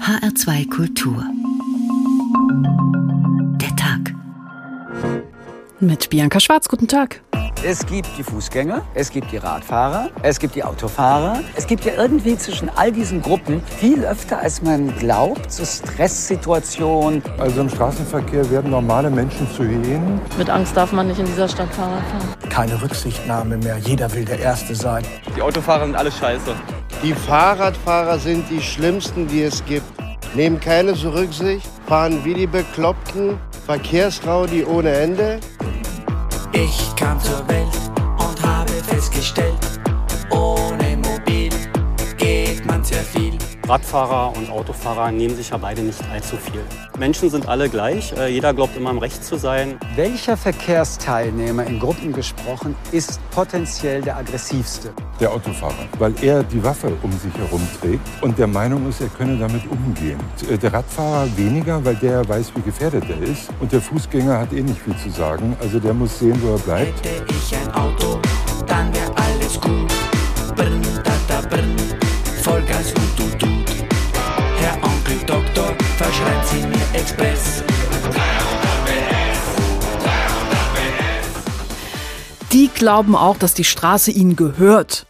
HR2 Kultur. Der Tag. Mit Bianca Schwarz, guten Tag. Es gibt die Fußgänger, es gibt die Radfahrer, es gibt die Autofahrer. Es gibt ja irgendwie zwischen all diesen Gruppen viel öfter, als man glaubt, so Stresssituationen. Also im Straßenverkehr werden normale Menschen zu Hyänen. Mit Angst darf man nicht in dieser Stadt Fahrrad fahren. Keine Rücksichtnahme mehr. Jeder will der Erste sein. Die Autofahrer sind alle scheiße. Die Fahrradfahrer sind die schlimmsten, die es gibt. Nehmen keine Rücksicht, fahren wie die Bekloppten, Verkehrsraudi ohne Ende. Ich kam zur Welt und habe festgestellt, Radfahrer und Autofahrer nehmen sich ja beide nicht allzu viel. Menschen sind alle gleich, äh, jeder glaubt immer im Recht zu sein. Welcher Verkehrsteilnehmer in Gruppen gesprochen ist potenziell der aggressivste? Der Autofahrer, weil er die Waffe um sich herum trägt und der Meinung ist, er könne damit umgehen. Äh, der Radfahrer weniger, weil der weiß, wie gefährdet er ist. Und der Fußgänger hat eh nicht viel zu sagen. Also der muss sehen, wo er bleibt. Hätte ich ein Auto, dann wäre alles gut. Verschreibt Sie mir Express. Die glauben auch, dass die Straße ihnen gehört.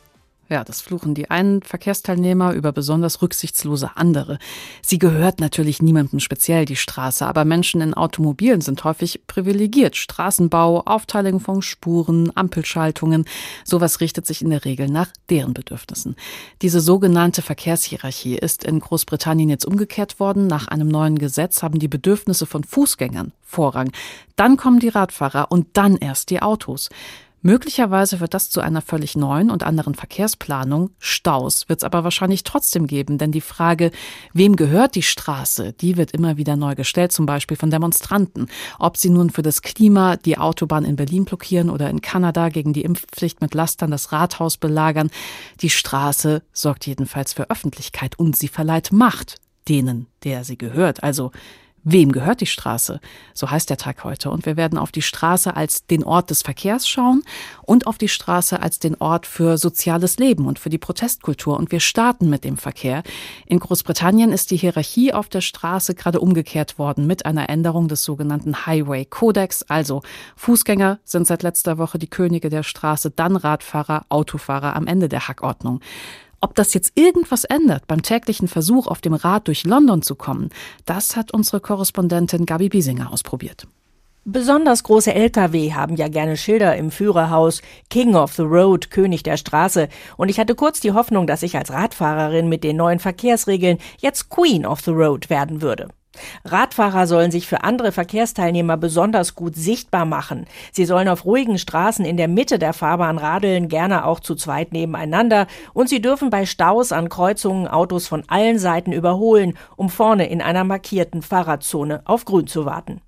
Ja, das fluchen die einen Verkehrsteilnehmer über besonders rücksichtslose andere. Sie gehört natürlich niemandem speziell, die Straße, aber Menschen in Automobilen sind häufig privilegiert. Straßenbau, Aufteilung von Spuren, Ampelschaltungen, sowas richtet sich in der Regel nach deren Bedürfnissen. Diese sogenannte Verkehrshierarchie ist in Großbritannien jetzt umgekehrt worden. Nach einem neuen Gesetz haben die Bedürfnisse von Fußgängern Vorrang. Dann kommen die Radfahrer und dann erst die Autos. Möglicherweise wird das zu einer völlig neuen und anderen Verkehrsplanung. Staus wird es aber wahrscheinlich trotzdem geben, denn die Frage, wem gehört die Straße, die wird immer wieder neu gestellt, zum Beispiel von Demonstranten. Ob sie nun für das Klima die Autobahn in Berlin blockieren oder in Kanada gegen die Impfpflicht mit Lastern das Rathaus belagern. Die Straße sorgt jedenfalls für Öffentlichkeit und sie verleiht Macht denen, der sie gehört. Also Wem gehört die Straße? So heißt der Tag heute. Und wir werden auf die Straße als den Ort des Verkehrs schauen und auf die Straße als den Ort für soziales Leben und für die Protestkultur. Und wir starten mit dem Verkehr. In Großbritannien ist die Hierarchie auf der Straße gerade umgekehrt worden mit einer Änderung des sogenannten Highway Codex. Also Fußgänger sind seit letzter Woche die Könige der Straße, dann Radfahrer, Autofahrer am Ende der Hackordnung. Ob das jetzt irgendwas ändert beim täglichen Versuch, auf dem Rad durch London zu kommen, das hat unsere Korrespondentin Gabi Biesinger ausprobiert. Besonders große Lkw haben ja gerne Schilder im Führerhaus King of the Road, König der Straße. Und ich hatte kurz die Hoffnung, dass ich als Radfahrerin mit den neuen Verkehrsregeln jetzt Queen of the Road werden würde. Radfahrer sollen sich für andere Verkehrsteilnehmer besonders gut sichtbar machen. Sie sollen auf ruhigen Straßen in der Mitte der Fahrbahn radeln, gerne auch zu zweit nebeneinander, und sie dürfen bei Staus an Kreuzungen Autos von allen Seiten überholen, um vorne in einer markierten Fahrradzone auf Grün zu warten.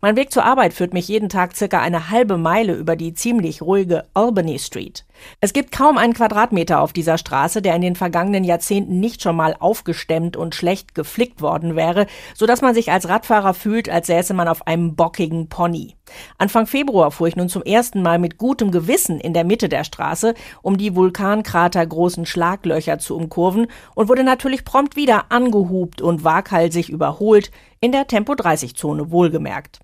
Mein Weg zur Arbeit führt mich jeden Tag circa eine halbe Meile über die ziemlich ruhige Albany Street. Es gibt kaum einen Quadratmeter auf dieser Straße, der in den vergangenen Jahrzehnten nicht schon mal aufgestemmt und schlecht geflickt worden wäre, so dass man sich als Radfahrer fühlt, als säße man auf einem bockigen Pony. Anfang Februar fuhr ich nun zum ersten Mal mit gutem Gewissen in der Mitte der Straße, um die Vulkankrater großen Schlaglöcher zu umkurven und wurde natürlich prompt wieder angehupt und waghalsig überholt, in der Tempo-30-Zone wohlgemerkt.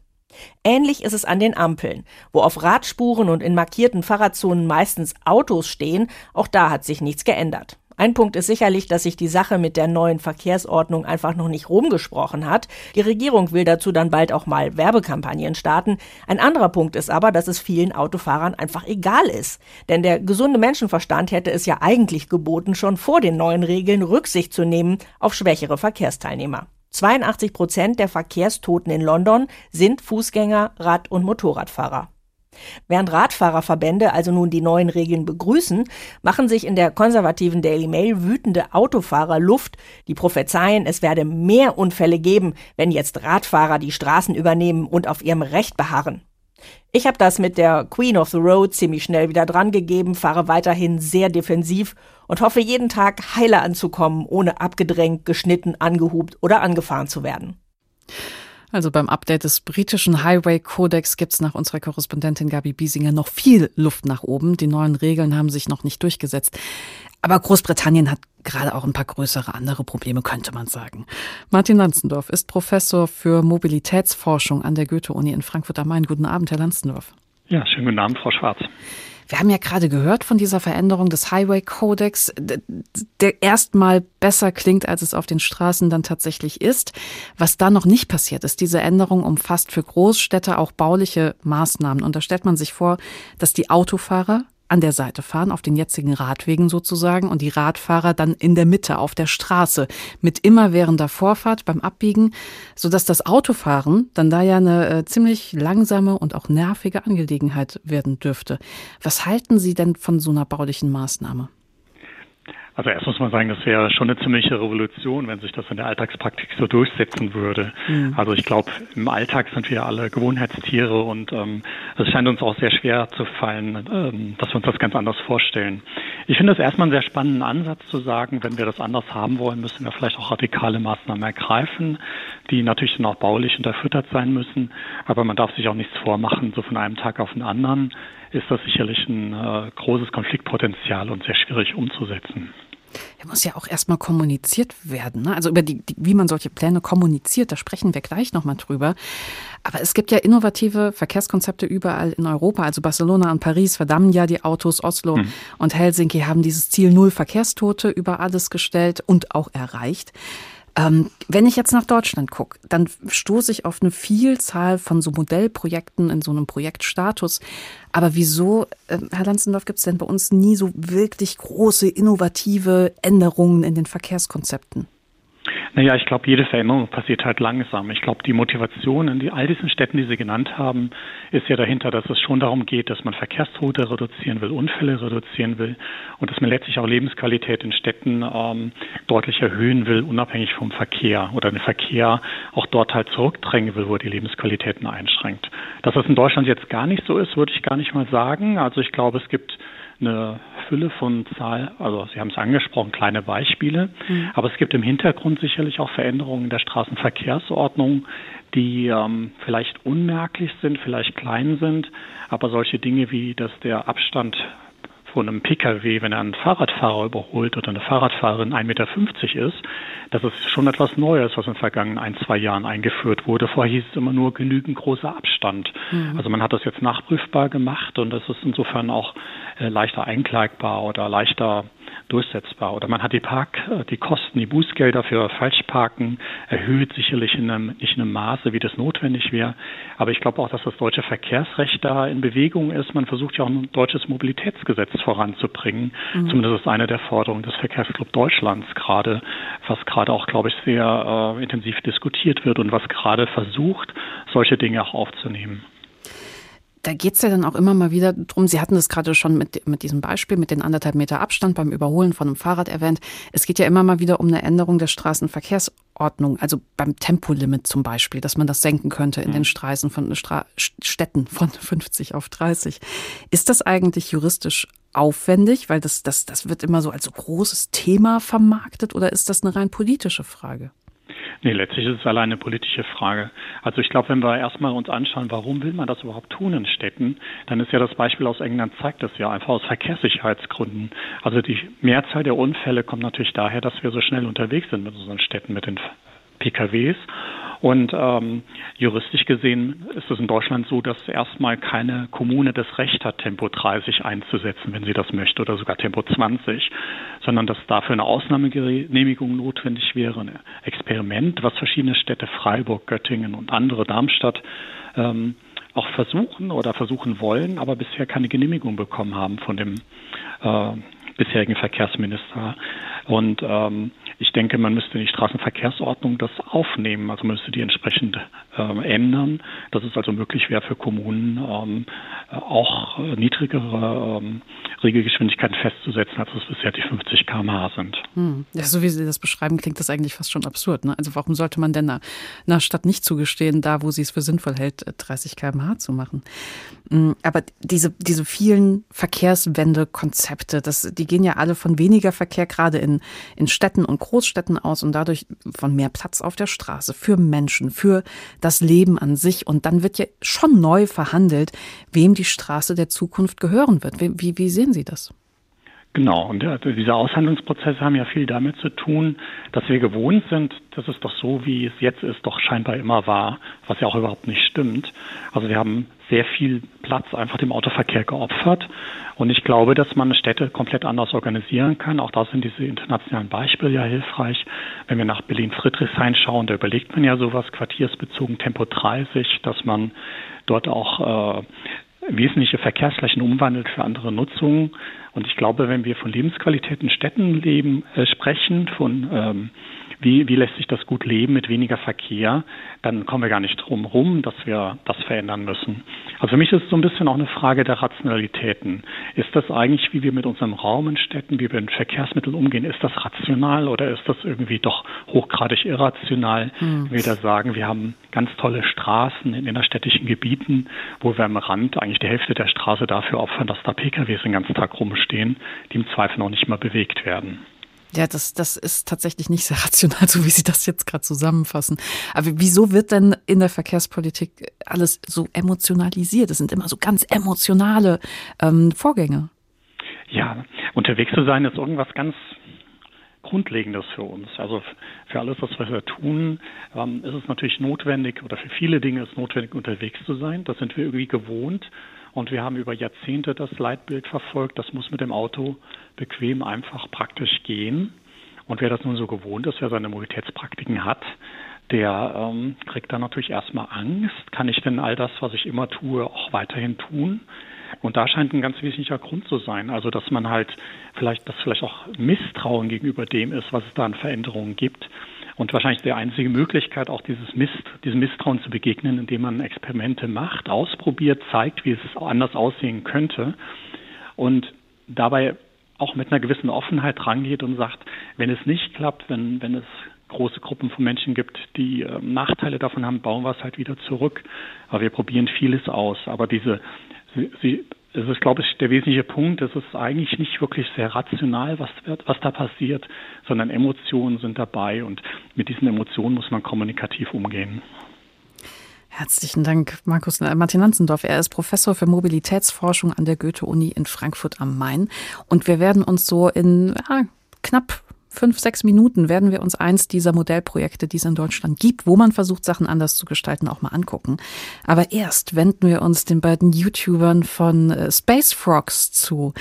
Ähnlich ist es an den Ampeln, wo auf Radspuren und in markierten Fahrradzonen meistens Autos stehen, auch da hat sich nichts geändert. Ein Punkt ist sicherlich, dass sich die Sache mit der neuen Verkehrsordnung einfach noch nicht rumgesprochen hat. Die Regierung will dazu dann bald auch mal Werbekampagnen starten. Ein anderer Punkt ist aber, dass es vielen Autofahrern einfach egal ist. Denn der gesunde Menschenverstand hätte es ja eigentlich geboten, schon vor den neuen Regeln Rücksicht zu nehmen auf schwächere Verkehrsteilnehmer. 82 Prozent der Verkehrstoten in London sind Fußgänger, Rad- und Motorradfahrer. Während Radfahrerverbände also nun die neuen Regeln begrüßen, machen sich in der konservativen Daily Mail wütende Autofahrer Luft, die prophezeien, es werde mehr Unfälle geben, wenn jetzt Radfahrer die Straßen übernehmen und auf ihrem Recht beharren. Ich habe das mit der Queen of the Road ziemlich schnell wieder drangegeben, fahre weiterhin sehr defensiv und hoffe jeden Tag heiler anzukommen, ohne abgedrängt, geschnitten, angehupt oder angefahren zu werden. Also beim Update des britischen Highway Codex gibt's nach unserer Korrespondentin Gabi Biesinger noch viel Luft nach oben. Die neuen Regeln haben sich noch nicht durchgesetzt. Aber Großbritannien hat gerade auch ein paar größere andere Probleme, könnte man sagen. Martin Lanzendorf ist Professor für Mobilitätsforschung an der Goethe-Uni in Frankfurt am Main. Guten Abend, Herr Lanzendorf. Ja, schönen guten Abend, Frau Schwarz. Wir haben ja gerade gehört von dieser Veränderung des Highway Codex, der erstmal besser klingt, als es auf den Straßen dann tatsächlich ist. Was da noch nicht passiert ist, diese Änderung umfasst für Großstädte auch bauliche Maßnahmen. Und da stellt man sich vor, dass die Autofahrer an der Seite fahren, auf den jetzigen Radwegen sozusagen, und die Radfahrer dann in der Mitte auf der Straße mit immerwährender Vorfahrt beim Abbiegen, sodass das Autofahren dann da ja eine äh, ziemlich langsame und auch nervige Angelegenheit werden dürfte. Was halten Sie denn von so einer baulichen Maßnahme? Also erst muss man sagen, das wäre schon eine ziemliche Revolution, wenn sich das in der Alltagspraktik so durchsetzen würde. Mhm. Also ich glaube, im Alltag sind wir alle Gewohnheitstiere und ähm, es scheint uns auch sehr schwer zu fallen, ähm, dass wir uns das ganz anders vorstellen. Ich finde es erstmal einen sehr spannenden Ansatz zu sagen, wenn wir das anders haben wollen, müssen wir vielleicht auch radikale Maßnahmen ergreifen, die natürlich dann auch baulich unterfüttert sein müssen. Aber man darf sich auch nichts vormachen, so von einem Tag auf den anderen ist das sicherlich ein äh, großes Konfliktpotenzial und sehr schwierig umzusetzen. Er muss ja auch erstmal kommuniziert werden. Ne? Also über die, die, wie man solche Pläne kommuniziert, da sprechen wir gleich nochmal drüber. Aber es gibt ja innovative Verkehrskonzepte überall in Europa. Also Barcelona und Paris verdammen ja die Autos, Oslo hm. und Helsinki haben dieses Ziel Null Verkehrstote über alles gestellt und auch erreicht. Ähm, wenn ich jetzt nach Deutschland gucke, dann stoße ich auf eine Vielzahl von so Modellprojekten in so einem Projektstatus. Aber wieso, äh, Herr Lanzendorf, gibt es denn bei uns nie so wirklich große, innovative Änderungen in den Verkehrskonzepten? Naja, ich glaube, jede Veränderung passiert halt langsam. Ich glaube, die Motivation in die, all diesen Städten, die Sie genannt haben, ist ja dahinter, dass es schon darum geht, dass man Verkehrstote reduzieren will, Unfälle reduzieren will und dass man letztlich auch Lebensqualität in Städten ähm, deutlich erhöhen will, unabhängig vom Verkehr oder den Verkehr auch dort halt zurückdrängen will, wo er die Lebensqualitäten einschränkt. Dass das in Deutschland jetzt gar nicht so ist, würde ich gar nicht mal sagen. Also ich glaube, es gibt eine Fülle von Zahl, also Sie haben es angesprochen, kleine Beispiele. Mhm. Aber es gibt im Hintergrund sicherlich auch Veränderungen in der Straßenverkehrsordnung, die ähm, vielleicht unmerklich sind, vielleicht klein sind, aber solche Dinge wie, dass der Abstand von einem Pkw, wenn er einen Fahrradfahrer überholt oder eine Fahrradfahrerin 1,50 Meter ist, das ist schon etwas Neues, was in den vergangenen ein, zwei Jahren eingeführt wurde. Vorher hieß es immer nur genügend großer Abstand. Mhm. Also man hat das jetzt nachprüfbar gemacht und das ist insofern auch leichter einklagbar oder leichter durchsetzbar. Oder man hat die Park, äh, die Kosten, die Bußgelder für Falschparken erhöht, sicherlich in einem, nicht in einem Maße, wie das notwendig wäre. Aber ich glaube auch, dass das deutsche Verkehrsrecht da in Bewegung ist. Man versucht ja auch ein deutsches Mobilitätsgesetz voranzubringen. Mhm. Zumindest ist eine der Forderungen des Verkehrsclub Deutschlands gerade, was gerade auch, glaube ich, sehr äh, intensiv diskutiert wird und was gerade versucht, solche Dinge auch aufzunehmen da geht's ja dann auch immer mal wieder drum. Sie hatten das gerade schon mit, mit diesem Beispiel, mit den anderthalb Meter Abstand beim Überholen von einem Fahrrad erwähnt. Es geht ja immer mal wieder um eine Änderung der Straßenverkehrsordnung, also beim Tempolimit zum Beispiel, dass man das senken könnte in den Straßen von Stra Städten von 50 auf 30. Ist das eigentlich juristisch aufwendig, weil das, das, das wird immer so als so großes Thema vermarktet oder ist das eine rein politische Frage? Nee, letztlich ist es alleine eine politische Frage. Also ich glaube, wenn wir erstmal uns anschauen, warum will man das überhaupt tun in Städten, dann ist ja das Beispiel aus England zeigt das ja einfach aus Verkehrssicherheitsgründen. Also die Mehrzahl der Unfälle kommt natürlich daher, dass wir so schnell unterwegs sind mit unseren Städten, mit den PKWs und ähm, juristisch gesehen ist es in Deutschland so, dass erstmal keine Kommune das Recht hat, Tempo 30 einzusetzen, wenn sie das möchte, oder sogar Tempo 20, sondern dass dafür eine Ausnahmegenehmigung notwendig wäre, ein Experiment, was verschiedene Städte, Freiburg, Göttingen und andere, Darmstadt, ähm, auch versuchen oder versuchen wollen, aber bisher keine Genehmigung bekommen haben von dem äh, bisherigen Verkehrsminister. Und ähm, ich denke, man müsste in die Straßenverkehrsordnung das aufnehmen, also man müsste die entsprechend äh, ändern, dass es also möglich wäre für Kommunen ähm, auch niedrigere ähm, Regelgeschwindigkeiten festzusetzen, als es bisher die 50 km/h sind. Hm. Ja, so wie Sie das beschreiben, klingt das eigentlich fast schon absurd. Ne? Also warum sollte man denn einer, Stadt nicht zugestehen, da wo sie es für sinnvoll hält, 30 km/h zu machen? Hm, aber diese, diese vielen Verkehrswende-Konzepte, die gehen ja alle von weniger Verkehr gerade in, in Städten und aus und dadurch von mehr Platz auf der Straße für Menschen, für das Leben an sich. Und dann wird ja schon neu verhandelt, wem die Straße der Zukunft gehören wird. Wie, wie sehen Sie das? Genau, und diese Aushandlungsprozesse haben ja viel damit zu tun, dass wir gewohnt sind, dass es doch so, wie es jetzt ist, doch scheinbar immer war, was ja auch überhaupt nicht stimmt. Also wir haben sehr viel Platz einfach dem Autoverkehr geopfert. Und ich glaube, dass man Städte komplett anders organisieren kann. Auch da sind diese internationalen Beispiele ja hilfreich. Wenn wir nach Berlin-Friedrichshain schauen, da überlegt man ja sowas, quartiersbezogen Tempo 30, dass man dort auch äh, wesentliche Verkehrsflächen umwandelt für andere Nutzungen. Und ich glaube, wenn wir von Lebensqualität in Städten leben, äh, sprechen, von ähm, wie, wie lässt sich das gut leben mit weniger Verkehr, dann kommen wir gar nicht drum rum, dass wir das verändern müssen. Also für mich ist es so ein bisschen auch eine Frage der Rationalitäten. Ist das eigentlich, wie wir mit unserem Raum in Städten, wie wir mit Verkehrsmitteln umgehen, ist das rational oder ist das irgendwie doch hochgradig irrational? Hm. Wenn wir da sagen, wir haben ganz tolle Straßen in innerstädtischen Gebieten, wo wir am Rand eigentlich die Hälfte der Straße dafür opfern, dass da PKWs den ganzen Tag rumstehen, die im Zweifel noch nicht mal bewegt werden. Ja, das, das ist tatsächlich nicht sehr rational, so wie Sie das jetzt gerade zusammenfassen. Aber wieso wird denn in der Verkehrspolitik alles so emotionalisiert? Es sind immer so ganz emotionale ähm, Vorgänge. Ja, unterwegs zu sein ist irgendwas ganz Grundlegendes für uns. Also für alles, was wir tun, ähm, ist es natürlich notwendig oder für viele Dinge ist notwendig, unterwegs zu sein. Das sind wir irgendwie gewohnt. Und wir haben über Jahrzehnte das Leitbild verfolgt, das muss mit dem Auto bequem, einfach, praktisch gehen. Und wer das nun so gewohnt ist, wer seine Mobilitätspraktiken hat, der ähm, kriegt dann natürlich erstmal Angst. Kann ich denn all das, was ich immer tue, auch weiterhin tun? Und da scheint ein ganz wesentlicher Grund zu sein. Also, dass man halt vielleicht, dass vielleicht auch Misstrauen gegenüber dem ist, was es da an Veränderungen gibt. Und wahrscheinlich die einzige Möglichkeit, auch dieses Mist, diesem Misstrauen zu begegnen, indem man Experimente macht, ausprobiert, zeigt, wie es anders aussehen könnte und dabei auch mit einer gewissen Offenheit rangeht und sagt, wenn es nicht klappt, wenn, wenn es große Gruppen von Menschen gibt, die äh, Nachteile davon haben, bauen wir es halt wieder zurück. Aber wir probieren vieles aus. Aber diese, sie, sie es ist, glaube ich, der wesentliche Punkt. Es ist eigentlich nicht wirklich sehr rational, was, was da passiert, sondern Emotionen sind dabei und mit diesen Emotionen muss man kommunikativ umgehen. Herzlichen Dank, Markus äh, Martin Lanzendorf. Er ist Professor für Mobilitätsforschung an der Goethe-Uni in Frankfurt am Main. Und wir werden uns so in ja, knapp fünf, sechs Minuten werden wir uns eins dieser Modellprojekte, die es in Deutschland gibt, wo man versucht, Sachen anders zu gestalten, auch mal angucken. Aber erst wenden wir uns den beiden YouTubern von äh, Space Frogs zu.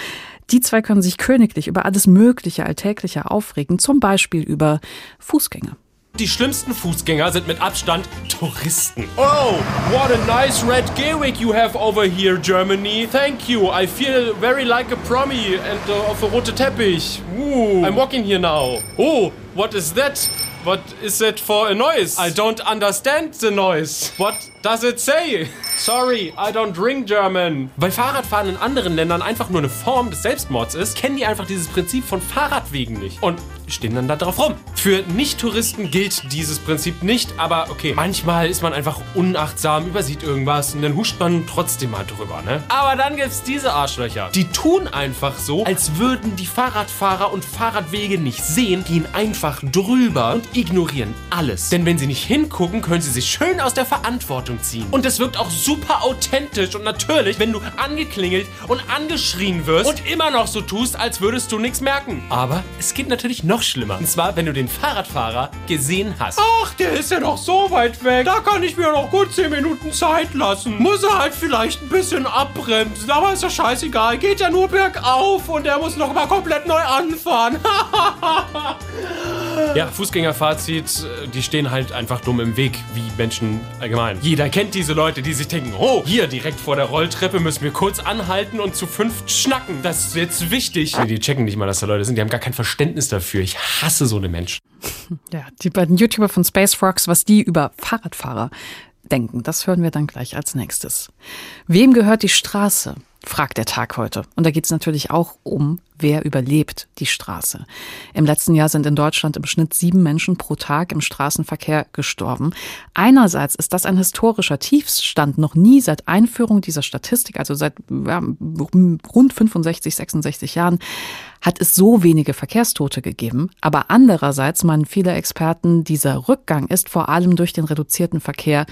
Die zwei können sich königlich über alles Mögliche Alltägliche aufregen, zum Beispiel über Fußgänger. Die schlimmsten Fußgänger sind mit Abstand Touristen. Oh, what a nice red Gehwig you have over here, Germany. Thank you. I feel very like a promi and uh, auf a rote Teppich. Ooh, I'm walking here now. Oh, what is that? What is that for a noise? I don't understand the noise. What does it say? Sorry, I don't drink German. Weil Fahrradfahren in anderen Ländern einfach nur eine Form des Selbstmords ist, kennen die einfach dieses Prinzip von Fahrradwegen nicht. Und stehen dann da drauf rum. Für Nicht-Touristen gilt dieses Prinzip nicht, aber okay, manchmal ist man einfach unachtsam, übersieht irgendwas und dann huscht man trotzdem mal drüber, ne? Aber dann gibt's diese Arschlöcher. Die tun einfach so, als würden die Fahrradfahrer und Fahrradwege nicht sehen, gehen einfach drüber und ignorieren alles. Denn wenn sie nicht hingucken, können sie sich schön aus der Verantwortung ziehen. Und das wirkt auch super authentisch und natürlich, wenn du angeklingelt und angeschrien wirst und immer noch so tust, als würdest du nichts merken. Aber es geht natürlich noch schlimmer. Und zwar, wenn du den Fahrradfahrer gesehen hast. Ach, der ist ja noch so weit weg. Da kann ich mir noch gut 10 Minuten Zeit lassen. Muss er halt vielleicht ein bisschen abbremsen, aber ist ja scheißegal. Geht ja nur bergauf und er muss noch mal komplett neu anfahren. Ja, Fußgängerfazit, die stehen halt einfach dumm im Weg, wie Menschen allgemein. Jeder kennt diese Leute, die sich denken, oh, hier direkt vor der Rolltreppe müssen wir kurz anhalten und zu fünf schnacken. Das ist jetzt wichtig. Die checken nicht mal, dass da Leute sind, die haben gar kein Verständnis dafür. Ich hasse so eine Menschen. Ja, die beiden YouTuber von Space Frogs, was die über Fahrradfahrer denken, das hören wir dann gleich als nächstes. Wem gehört die Straße? Fragt der Tag heute. Und da geht es natürlich auch um, wer überlebt die Straße. Im letzten Jahr sind in Deutschland im Schnitt sieben Menschen pro Tag im Straßenverkehr gestorben. Einerseits ist das ein historischer Tiefstand. Noch nie seit Einführung dieser Statistik, also seit ja, rund 65, 66 Jahren, hat es so wenige Verkehrstote gegeben. Aber andererseits meinen viele Experten, dieser Rückgang ist vor allem durch den reduzierten Verkehr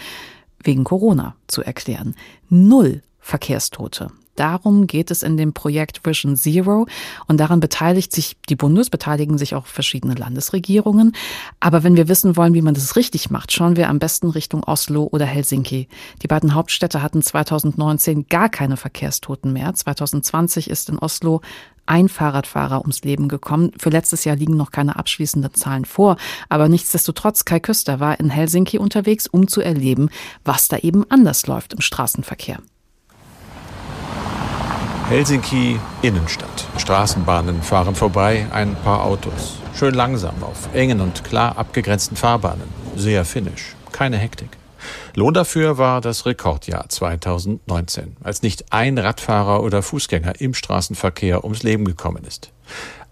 wegen Corona zu erklären. Null Verkehrstote Darum geht es in dem Projekt Vision Zero und daran beteiligt sich die Bundes, beteiligen sich auch verschiedene Landesregierungen. Aber wenn wir wissen wollen, wie man das richtig macht, schauen wir am besten Richtung Oslo oder Helsinki. Die beiden Hauptstädte hatten 2019 gar keine Verkehrstoten mehr. 2020 ist in Oslo ein Fahrradfahrer ums Leben gekommen. Für letztes Jahr liegen noch keine abschließenden Zahlen vor. Aber nichtsdestotrotz, Kai Küster war in Helsinki unterwegs, um zu erleben, was da eben anders läuft im Straßenverkehr. Helsinki Innenstadt. Straßenbahnen fahren vorbei, ein paar Autos. Schön langsam auf engen und klar abgegrenzten Fahrbahnen. Sehr finnisch. Keine Hektik. Lohn dafür war das Rekordjahr 2019, als nicht ein Radfahrer oder Fußgänger im Straßenverkehr ums Leben gekommen ist.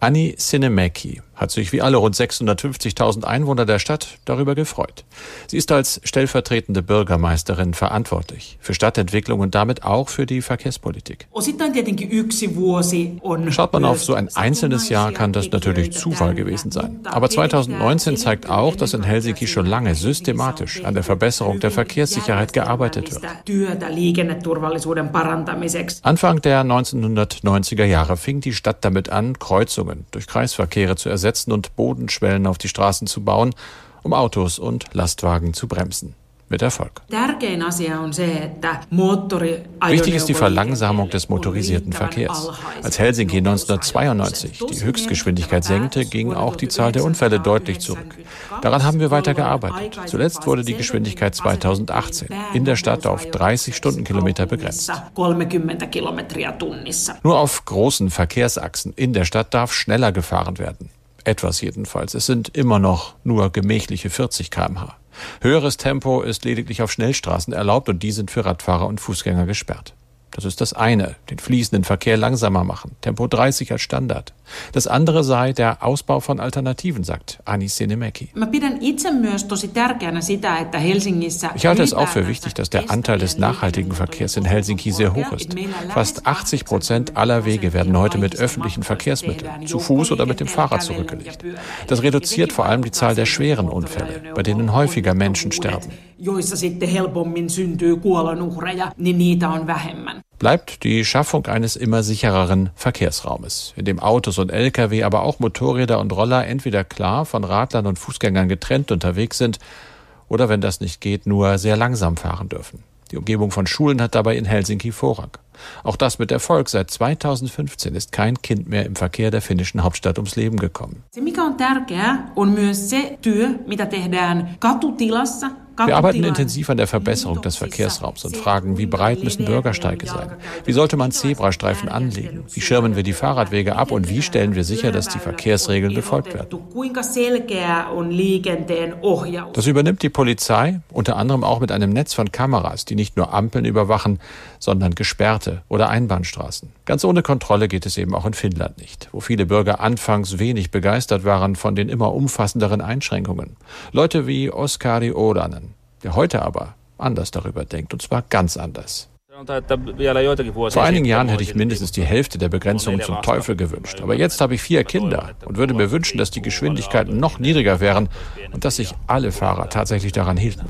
Anni Sinemäki hat sich wie alle rund 650.000 Einwohner der Stadt darüber gefreut. Sie ist als stellvertretende Bürgermeisterin verantwortlich für Stadtentwicklung und damit auch für die Verkehrspolitik. Schaut man auf so ein einzelnes Jahr, kann das natürlich Zufall gewesen sein. Aber 2019 zeigt auch, dass in Helsinki schon lange systematisch an der Verbesserung der Verkehrssicherheit gearbeitet wird. Anfang der 1990er Jahre fing die Stadt damit an, Kreuzungen durch Kreisverkehre zu ersetzen und Bodenschwellen auf die Straßen zu bauen, um Autos und Lastwagen zu bremsen mit Erfolg. Wichtig ist die Verlangsamung des motorisierten Verkehrs. Als Helsinki 1992 die Höchstgeschwindigkeit senkte, ging auch die Zahl der Unfälle deutlich zurück. Daran haben wir weiter gearbeitet. Zuletzt wurde die Geschwindigkeit 2018 in der Stadt auf 30 Stundenkilometer begrenzt. Nur auf großen Verkehrsachsen in der Stadt darf schneller gefahren werden. Etwas jedenfalls. Es sind immer noch nur gemächliche 40 km/h. Höheres Tempo ist lediglich auf Schnellstraßen erlaubt und die sind für Radfahrer und Fußgänger gesperrt. Das ist das eine, den fließenden Verkehr langsamer machen, Tempo 30 als Standard. Das andere sei der Ausbau von Alternativen, sagt Ani Senemäki. Ich halte es auch für wichtig, dass der Anteil des nachhaltigen Verkehrs in Helsinki sehr hoch ist. Fast 80 Prozent aller Wege werden heute mit öffentlichen Verkehrsmitteln, zu Fuß oder mit dem Fahrrad zurückgelegt. Das reduziert vor allem die Zahl der schweren Unfälle, bei denen häufiger Menschen sterben bleibt die Schaffung eines immer sichereren Verkehrsraumes, in dem Autos und Lkw, aber auch Motorräder und Roller entweder klar von Radlern und Fußgängern getrennt unterwegs sind oder wenn das nicht geht, nur sehr langsam fahren dürfen. Die Umgebung von Schulen hat dabei in Helsinki Vorrang. Auch das mit Erfolg. Seit 2015 ist kein Kind mehr im Verkehr der finnischen Hauptstadt ums Leben gekommen. Wir arbeiten intensiv an der Verbesserung des Verkehrsraums und fragen, wie breit müssen Bürgersteige sein? Wie sollte man Zebrastreifen anlegen? Wie schirmen wir die Fahrradwege ab und wie stellen wir sicher, dass die Verkehrsregeln befolgt werden? Das übernimmt die Polizei, unter anderem auch mit einem Netz von Kameras, die nicht nur Ampeln überwachen, sondern gesperrte oder Einbahnstraßen. Ganz ohne Kontrolle geht es eben auch in Finnland nicht, wo viele Bürger anfangs wenig begeistert waren von den immer umfassenderen Einschränkungen. Leute wie Oskari Oranen, der heute aber anders darüber denkt, und zwar ganz anders. Vor einigen Jahren hätte ich mindestens die Hälfte der Begrenzungen zum Teufel gewünscht. Aber jetzt habe ich vier Kinder und würde mir wünschen, dass die Geschwindigkeiten noch niedriger wären und dass sich alle Fahrer tatsächlich daran hielten.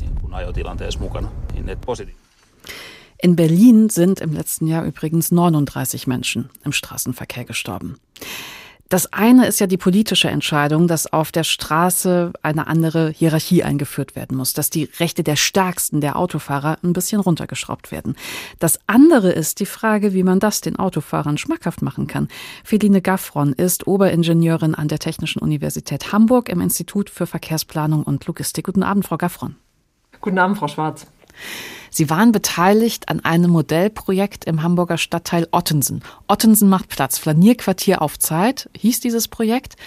In Berlin sind im letzten Jahr übrigens 39 Menschen im Straßenverkehr gestorben. Das eine ist ja die politische Entscheidung, dass auf der Straße eine andere Hierarchie eingeführt werden muss, dass die Rechte der Stärksten der Autofahrer ein bisschen runtergeschraubt werden. Das andere ist die Frage, wie man das den Autofahrern schmackhaft machen kann. Feline Gaffron ist Oberingenieurin an der Technischen Universität Hamburg im Institut für Verkehrsplanung und Logistik. Guten Abend, Frau Gaffron. Guten Abend, Frau Schwarz. Sie waren beteiligt an einem Modellprojekt im Hamburger Stadtteil Ottensen. Ottensen macht Platz, Flanierquartier auf Zeit hieß dieses Projekt.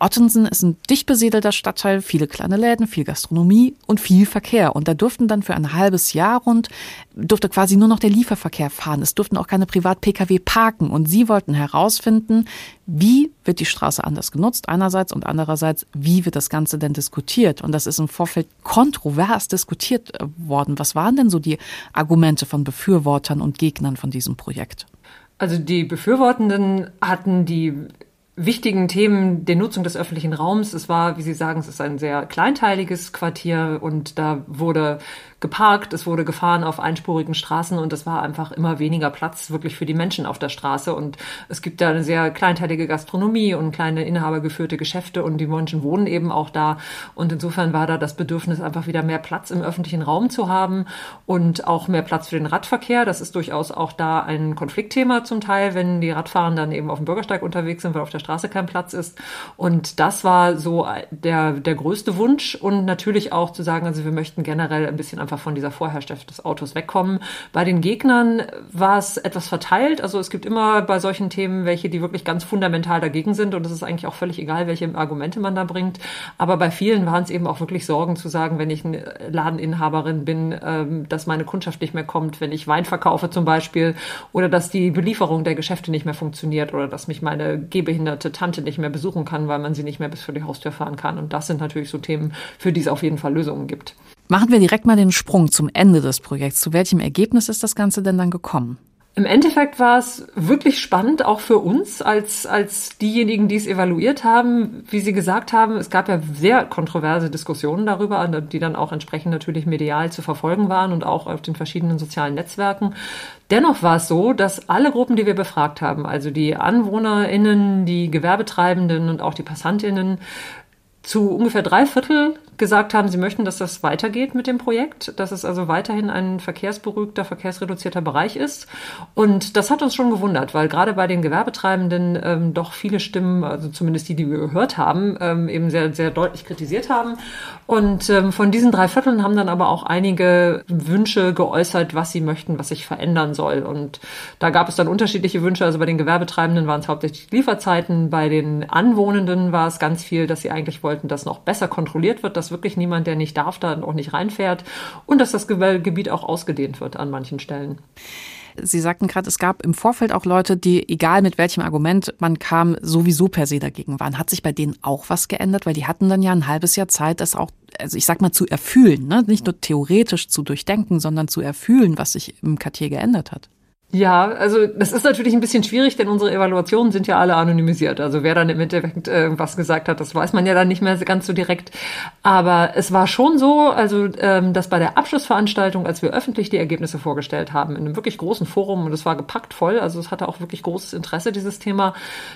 Ottensen ist ein dicht besiedelter Stadtteil, viele kleine Läden, viel Gastronomie und viel Verkehr. Und da durften dann für ein halbes Jahr rund, durfte quasi nur noch der Lieferverkehr fahren. Es durften auch keine Privat-Pkw parken. Und sie wollten herausfinden, wie wird die Straße anders genutzt einerseits und andererseits, wie wird das Ganze denn diskutiert? Und das ist im Vorfeld kontrovers diskutiert äh, worden. Was waren denn so die Argumente von Befürwortern und Gegnern von diesem Projekt? Also die Befürwortenden hatten die wichtigen Themen der Nutzung des öffentlichen Raums. Es war, wie Sie sagen, es ist ein sehr kleinteiliges Quartier und da wurde geparkt, es wurde gefahren auf einspurigen Straßen und es war einfach immer weniger Platz wirklich für die Menschen auf der Straße. Und es gibt da eine sehr kleinteilige Gastronomie und kleine inhabergeführte Geschäfte und die Menschen wohnen eben auch da. Und insofern war da das Bedürfnis, einfach wieder mehr Platz im öffentlichen Raum zu haben und auch mehr Platz für den Radverkehr. Das ist durchaus auch da ein Konfliktthema zum Teil, wenn die Radfahrer dann eben auf dem Bürgersteig unterwegs sind, weil auf der Straße kein Platz ist. Und das war so der, der größte Wunsch und natürlich auch zu sagen, also wir möchten generell ein bisschen einfach von dieser Vorherrschaft des Autos wegkommen. Bei den Gegnern war es etwas verteilt. Also es gibt immer bei solchen Themen welche, die wirklich ganz fundamental dagegen sind und es ist eigentlich auch völlig egal, welche Argumente man da bringt. Aber bei vielen waren es eben auch wirklich Sorgen zu sagen, wenn ich eine Ladeninhaberin bin, ähm, dass meine Kundschaft nicht mehr kommt, wenn ich Wein verkaufe zum Beispiel oder dass die Belieferung der Geschäfte nicht mehr funktioniert oder dass mich meine gehbehinderte Tante nicht mehr besuchen kann, weil man sie nicht mehr bis vor die Haustür fahren kann. Und das sind natürlich so Themen, für die es auf jeden Fall Lösungen gibt. Machen wir direkt mal den Sprung zum Ende des Projekts. Zu welchem Ergebnis ist das Ganze denn dann gekommen? Im Endeffekt war es wirklich spannend, auch für uns als, als diejenigen, die es evaluiert haben. Wie Sie gesagt haben, es gab ja sehr kontroverse Diskussionen darüber, die dann auch entsprechend natürlich medial zu verfolgen waren und auch auf den verschiedenen sozialen Netzwerken. Dennoch war es so, dass alle Gruppen, die wir befragt haben, also die AnwohnerInnen, die Gewerbetreibenden und auch die PassantInnen, zu ungefähr drei Viertel gesagt haben, sie möchten, dass das weitergeht mit dem Projekt, dass es also weiterhin ein verkehrsberuhigter, verkehrsreduzierter Bereich ist. Und das hat uns schon gewundert, weil gerade bei den Gewerbetreibenden ähm, doch viele Stimmen, also zumindest die, die wir gehört haben, ähm, eben sehr, sehr deutlich kritisiert haben. Und ähm, von diesen drei Vierteln haben dann aber auch einige Wünsche geäußert, was sie möchten, was sich verändern soll. Und da gab es dann unterschiedliche Wünsche. Also bei den Gewerbetreibenden waren es hauptsächlich Lieferzeiten, bei den Anwohnenden war es ganz viel, dass sie eigentlich wollten, dass noch besser kontrolliert wird, dass wirklich niemand, der nicht darf, da auch nicht reinfährt und dass das Gebiet auch ausgedehnt wird an manchen Stellen. Sie sagten gerade, es gab im Vorfeld auch Leute, die, egal mit welchem Argument man kam, sowieso per se dagegen waren. Hat sich bei denen auch was geändert? Weil die hatten dann ja ein halbes Jahr Zeit, das auch, also ich sag mal, zu erfühlen, ne? nicht nur theoretisch zu durchdenken, sondern zu erfühlen, was sich im Quartier geändert hat. Ja, also das ist natürlich ein bisschen schwierig, denn unsere Evaluationen sind ja alle anonymisiert. Also wer dann im Endeffekt äh, was gesagt hat, das weiß man ja dann nicht mehr ganz so direkt. Aber es war schon so, also ähm, dass bei der Abschlussveranstaltung, als wir öffentlich die Ergebnisse vorgestellt haben, in einem wirklich großen Forum, und es war gepackt voll, also es hatte auch wirklich großes Interesse, dieses Thema,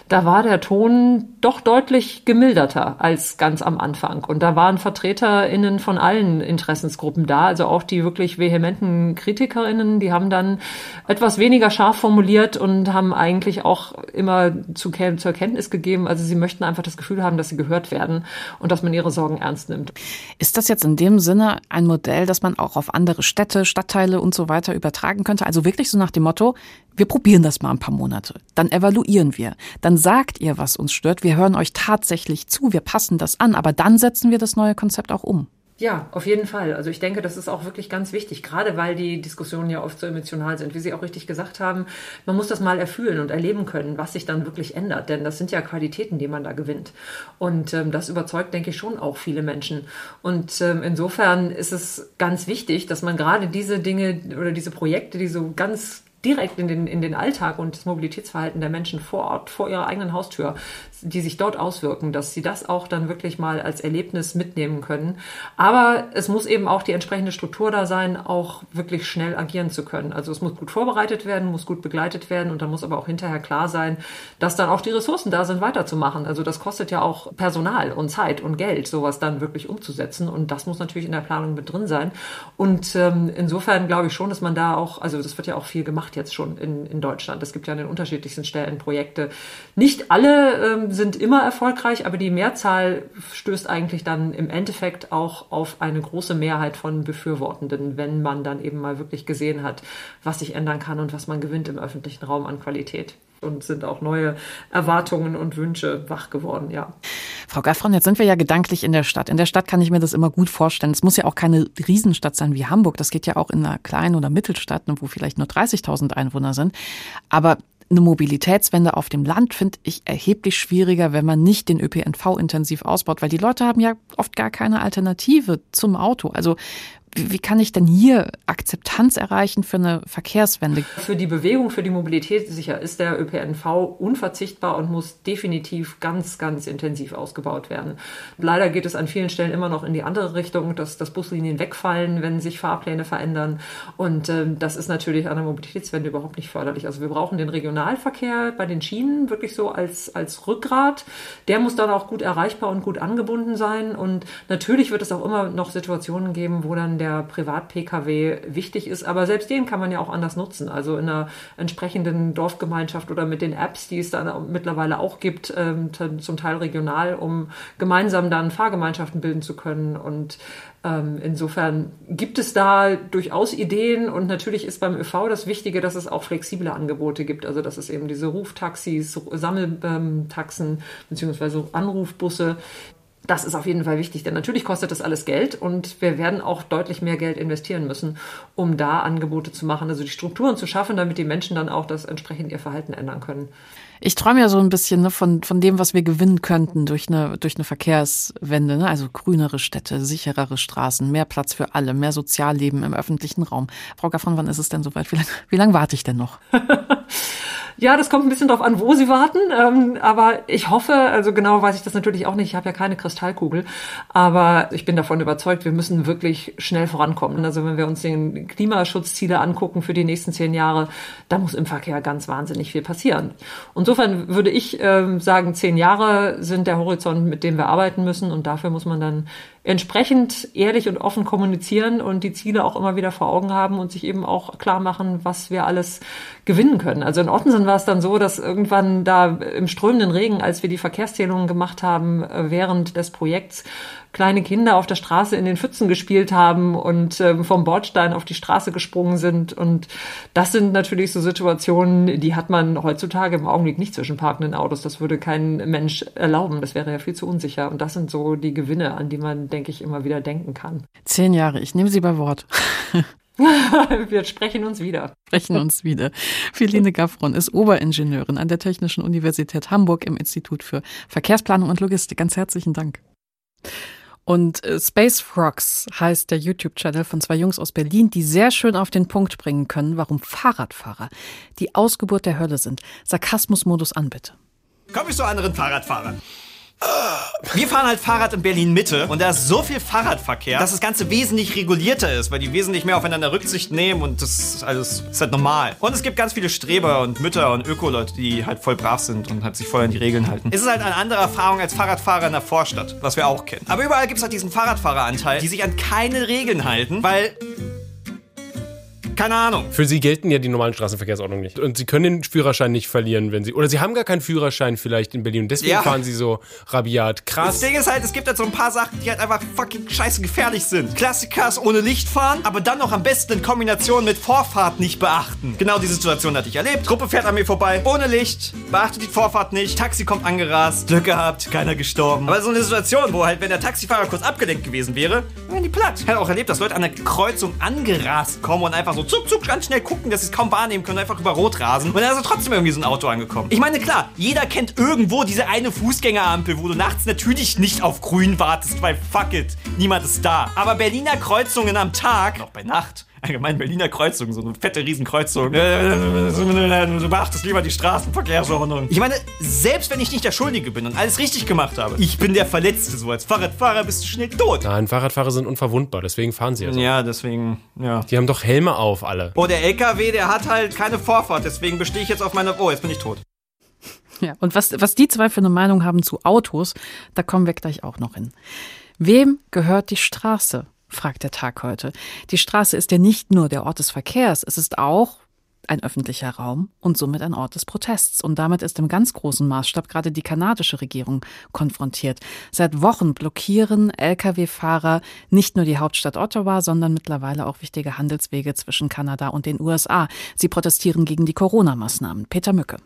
da war der Ton doch deutlich gemilderter als ganz am Anfang. Und da waren VertreterInnen von allen Interessensgruppen da, also auch die wirklich vehementen KritikerInnen, die haben dann etwas weniger weniger scharf formuliert und haben eigentlich auch immer zu, zur Kenntnis gegeben, also sie möchten einfach das Gefühl haben, dass sie gehört werden und dass man ihre Sorgen ernst nimmt. Ist das jetzt in dem Sinne ein Modell, das man auch auf andere Städte, Stadtteile und so weiter übertragen könnte? Also wirklich so nach dem Motto, wir probieren das mal ein paar Monate, dann evaluieren wir, dann sagt ihr, was uns stört, wir hören euch tatsächlich zu, wir passen das an, aber dann setzen wir das neue Konzept auch um. Ja, auf jeden Fall. Also ich denke, das ist auch wirklich ganz wichtig, gerade weil die Diskussionen ja oft so emotional sind. Wie Sie auch richtig gesagt haben, man muss das mal erfühlen und erleben können, was sich dann wirklich ändert. Denn das sind ja Qualitäten, die man da gewinnt. Und ähm, das überzeugt, denke ich, schon auch viele Menschen. Und ähm, insofern ist es ganz wichtig, dass man gerade diese Dinge oder diese Projekte, die so ganz direkt in den, in den Alltag und das Mobilitätsverhalten der Menschen vor Ort, vor ihrer eigenen Haustür die sich dort auswirken, dass sie das auch dann wirklich mal als Erlebnis mitnehmen können. Aber es muss eben auch die entsprechende Struktur da sein, auch wirklich schnell agieren zu können. Also es muss gut vorbereitet werden, muss gut begleitet werden und dann muss aber auch hinterher klar sein, dass dann auch die Ressourcen da sind, weiterzumachen. Also das kostet ja auch Personal und Zeit und Geld, sowas dann wirklich umzusetzen und das muss natürlich in der Planung mit drin sein. Und ähm, insofern glaube ich schon, dass man da auch, also das wird ja auch viel gemacht jetzt schon in, in Deutschland. Es gibt ja an den unterschiedlichsten Stellen Projekte. Nicht alle ähm, sind immer erfolgreich, aber die Mehrzahl stößt eigentlich dann im Endeffekt auch auf eine große Mehrheit von Befürwortenden, wenn man dann eben mal wirklich gesehen hat, was sich ändern kann und was man gewinnt im öffentlichen Raum an Qualität und sind auch neue Erwartungen und Wünsche wach geworden, ja. Frau Gaffron, jetzt sind wir ja gedanklich in der Stadt. In der Stadt kann ich mir das immer gut vorstellen. Es muss ja auch keine Riesenstadt sein wie Hamburg. Das geht ja auch in einer kleinen oder Mittelstadt, wo vielleicht nur 30.000 Einwohner sind. Aber eine Mobilitätswende auf dem Land finde ich erheblich schwieriger, wenn man nicht den ÖPNV intensiv ausbaut, weil die Leute haben ja oft gar keine Alternative zum Auto. Also wie, kann ich denn hier Akzeptanz erreichen für eine Verkehrswende? Für die Bewegung, für die Mobilität sicher ist der ÖPNV unverzichtbar und muss definitiv ganz, ganz intensiv ausgebaut werden. Leider geht es an vielen Stellen immer noch in die andere Richtung, dass, dass Buslinien wegfallen, wenn sich Fahrpläne verändern. Und ähm, das ist natürlich an der Mobilitätswende überhaupt nicht förderlich. Also wir brauchen den Regionalverkehr bei den Schienen wirklich so als, als Rückgrat. Der muss dann auch gut erreichbar und gut angebunden sein. Und natürlich wird es auch immer noch Situationen geben, wo dann der Privat-Pkw wichtig ist. Aber selbst den kann man ja auch anders nutzen. Also in einer entsprechenden Dorfgemeinschaft oder mit den Apps, die es dann mittlerweile auch gibt, ähm, zum Teil regional, um gemeinsam dann Fahrgemeinschaften bilden zu können. Und ähm, insofern gibt es da durchaus Ideen und natürlich ist beim ÖV das Wichtige, dass es auch flexible Angebote gibt. Also dass es eben diese Ruftaxis, Sammeltaxen beziehungsweise Anrufbusse das ist auf jeden Fall wichtig, denn natürlich kostet das alles Geld und wir werden auch deutlich mehr Geld investieren müssen, um da Angebote zu machen, also die Strukturen zu schaffen, damit die Menschen dann auch das entsprechend ihr Verhalten ändern können. Ich träume ja so ein bisschen ne, von, von dem, was wir gewinnen könnten durch eine, durch eine Verkehrswende. Ne? Also grünere Städte, sicherere Straßen, mehr Platz für alle, mehr Sozialleben im öffentlichen Raum. Frau Gaffron, wann ist es denn soweit? Wie lange wie lang warte ich denn noch? Ja, das kommt ein bisschen darauf an, wo Sie warten. Ähm, aber ich hoffe, also genau weiß ich das natürlich auch nicht. Ich habe ja keine Kristallkugel. Aber ich bin davon überzeugt, wir müssen wirklich schnell vorankommen. Also wenn wir uns den Klimaschutzziele angucken für die nächsten zehn Jahre, da muss im Verkehr ganz wahnsinnig viel passieren. Insofern würde ich ähm, sagen, zehn Jahre sind der Horizont, mit dem wir arbeiten müssen. Und dafür muss man dann entsprechend ehrlich und offen kommunizieren und die Ziele auch immer wieder vor Augen haben und sich eben auch klar machen, was wir alles gewinnen können. Also in Ottensen war es dann so, dass irgendwann da im strömenden Regen, als wir die Verkehrszählungen gemacht haben, äh, während des Projekts kleine Kinder auf der Straße in den Pfützen gespielt haben und ähm, vom Bordstein auf die Straße gesprungen sind. Und das sind natürlich so Situationen, die hat man heutzutage im Augenblick nicht zwischen parkenden Autos. Das würde kein Mensch erlauben. Das wäre ja viel zu unsicher. Und das sind so die Gewinne, an die man, denke ich, immer wieder denken kann. Zehn Jahre, ich nehme Sie bei Wort. Wir sprechen uns wieder. Sprechen uns wieder. Philine Gaffron ist Oberingenieurin an der Technischen Universität Hamburg im Institut für Verkehrsplanung und Logistik. Ganz herzlichen Dank. Und äh, Space Frogs heißt der YouTube-Channel von zwei Jungs aus Berlin, die sehr schön auf den Punkt bringen können, warum Fahrradfahrer die Ausgeburt der Hölle sind. Sarkasmusmodus an, bitte. Komm ich zu anderen Fahrradfahrern. Wir fahren halt Fahrrad in Berlin Mitte und da ist so viel Fahrradverkehr, dass das Ganze wesentlich regulierter ist, weil die wesentlich mehr aufeinander Rücksicht nehmen und das ist alles ist halt normal. Und es gibt ganz viele Streber und Mütter und Öko-Leute, die halt voll brav sind und halt sich voll an die Regeln halten. Es ist halt eine andere Erfahrung als Fahrradfahrer in der Vorstadt, was wir auch kennen. Aber überall gibt es halt diesen Fahrradfahreranteil, die sich an keine Regeln halten, weil keine Ahnung. Für sie gelten ja die normalen Straßenverkehrsordnungen nicht. Und sie können den Führerschein nicht verlieren, wenn sie. Oder sie haben gar keinen Führerschein vielleicht in Berlin und deswegen ja. fahren sie so rabiat. Krass. Das Ding ist halt, es gibt halt so ein paar Sachen, die halt einfach fucking scheiße gefährlich sind. Klassikers ohne Licht fahren, aber dann noch am besten in Kombination mit Vorfahrt nicht beachten. Genau diese Situation hatte ich erlebt. Gruppe fährt an mir vorbei, ohne Licht, beachtet die Vorfahrt nicht, Taxi kommt angerast, Glück gehabt, keiner gestorben. Aber so eine Situation, wo halt, wenn der Taxifahrer kurz abgelenkt gewesen wäre, wären die platt. Ich habe auch erlebt, dass Leute an der Kreuzung angerast kommen und einfach so zuck, zuck, ganz schnell gucken, dass sie es kaum wahrnehmen können, einfach über Rot rasen. Und dann ist also trotzdem irgendwie so ein Auto angekommen. Ich meine, klar, jeder kennt irgendwo diese eine Fußgängerampel, wo du nachts natürlich nicht auf grün wartest, weil fuck it, niemand ist da. Aber Berliner Kreuzungen am Tag, noch bei Nacht, allgemein Berliner Kreuzung, so eine fette Riesenkreuzung. Du beachtest lieber die Straßenverkehrsordnung. Ich meine, selbst wenn ich nicht der Schuldige bin und alles richtig gemacht habe, ich bin der Verletzte. So als Fahrradfahrer bist du schnell tot. Nein, Fahrradfahrer sind unverwundbar, deswegen fahren sie ja so. Ja, deswegen, ja. Die haben doch Helme auf, alle. Oh, der LKW, der hat halt keine Vorfahrt, deswegen bestehe ich jetzt auf meiner. Oh, jetzt bin ich tot. Ja, und was, was die zwei für eine Meinung haben zu Autos, da kommen wir gleich auch noch hin. Wem gehört die Straße? Fragt der Tag heute. Die Straße ist ja nicht nur der Ort des Verkehrs, es ist auch ein öffentlicher Raum und somit ein Ort des Protests. Und damit ist im ganz großen Maßstab gerade die kanadische Regierung konfrontiert. Seit Wochen blockieren Lkw-Fahrer nicht nur die Hauptstadt Ottawa, sondern mittlerweile auch wichtige Handelswege zwischen Kanada und den USA. Sie protestieren gegen die Corona-Maßnahmen. Peter Mücke.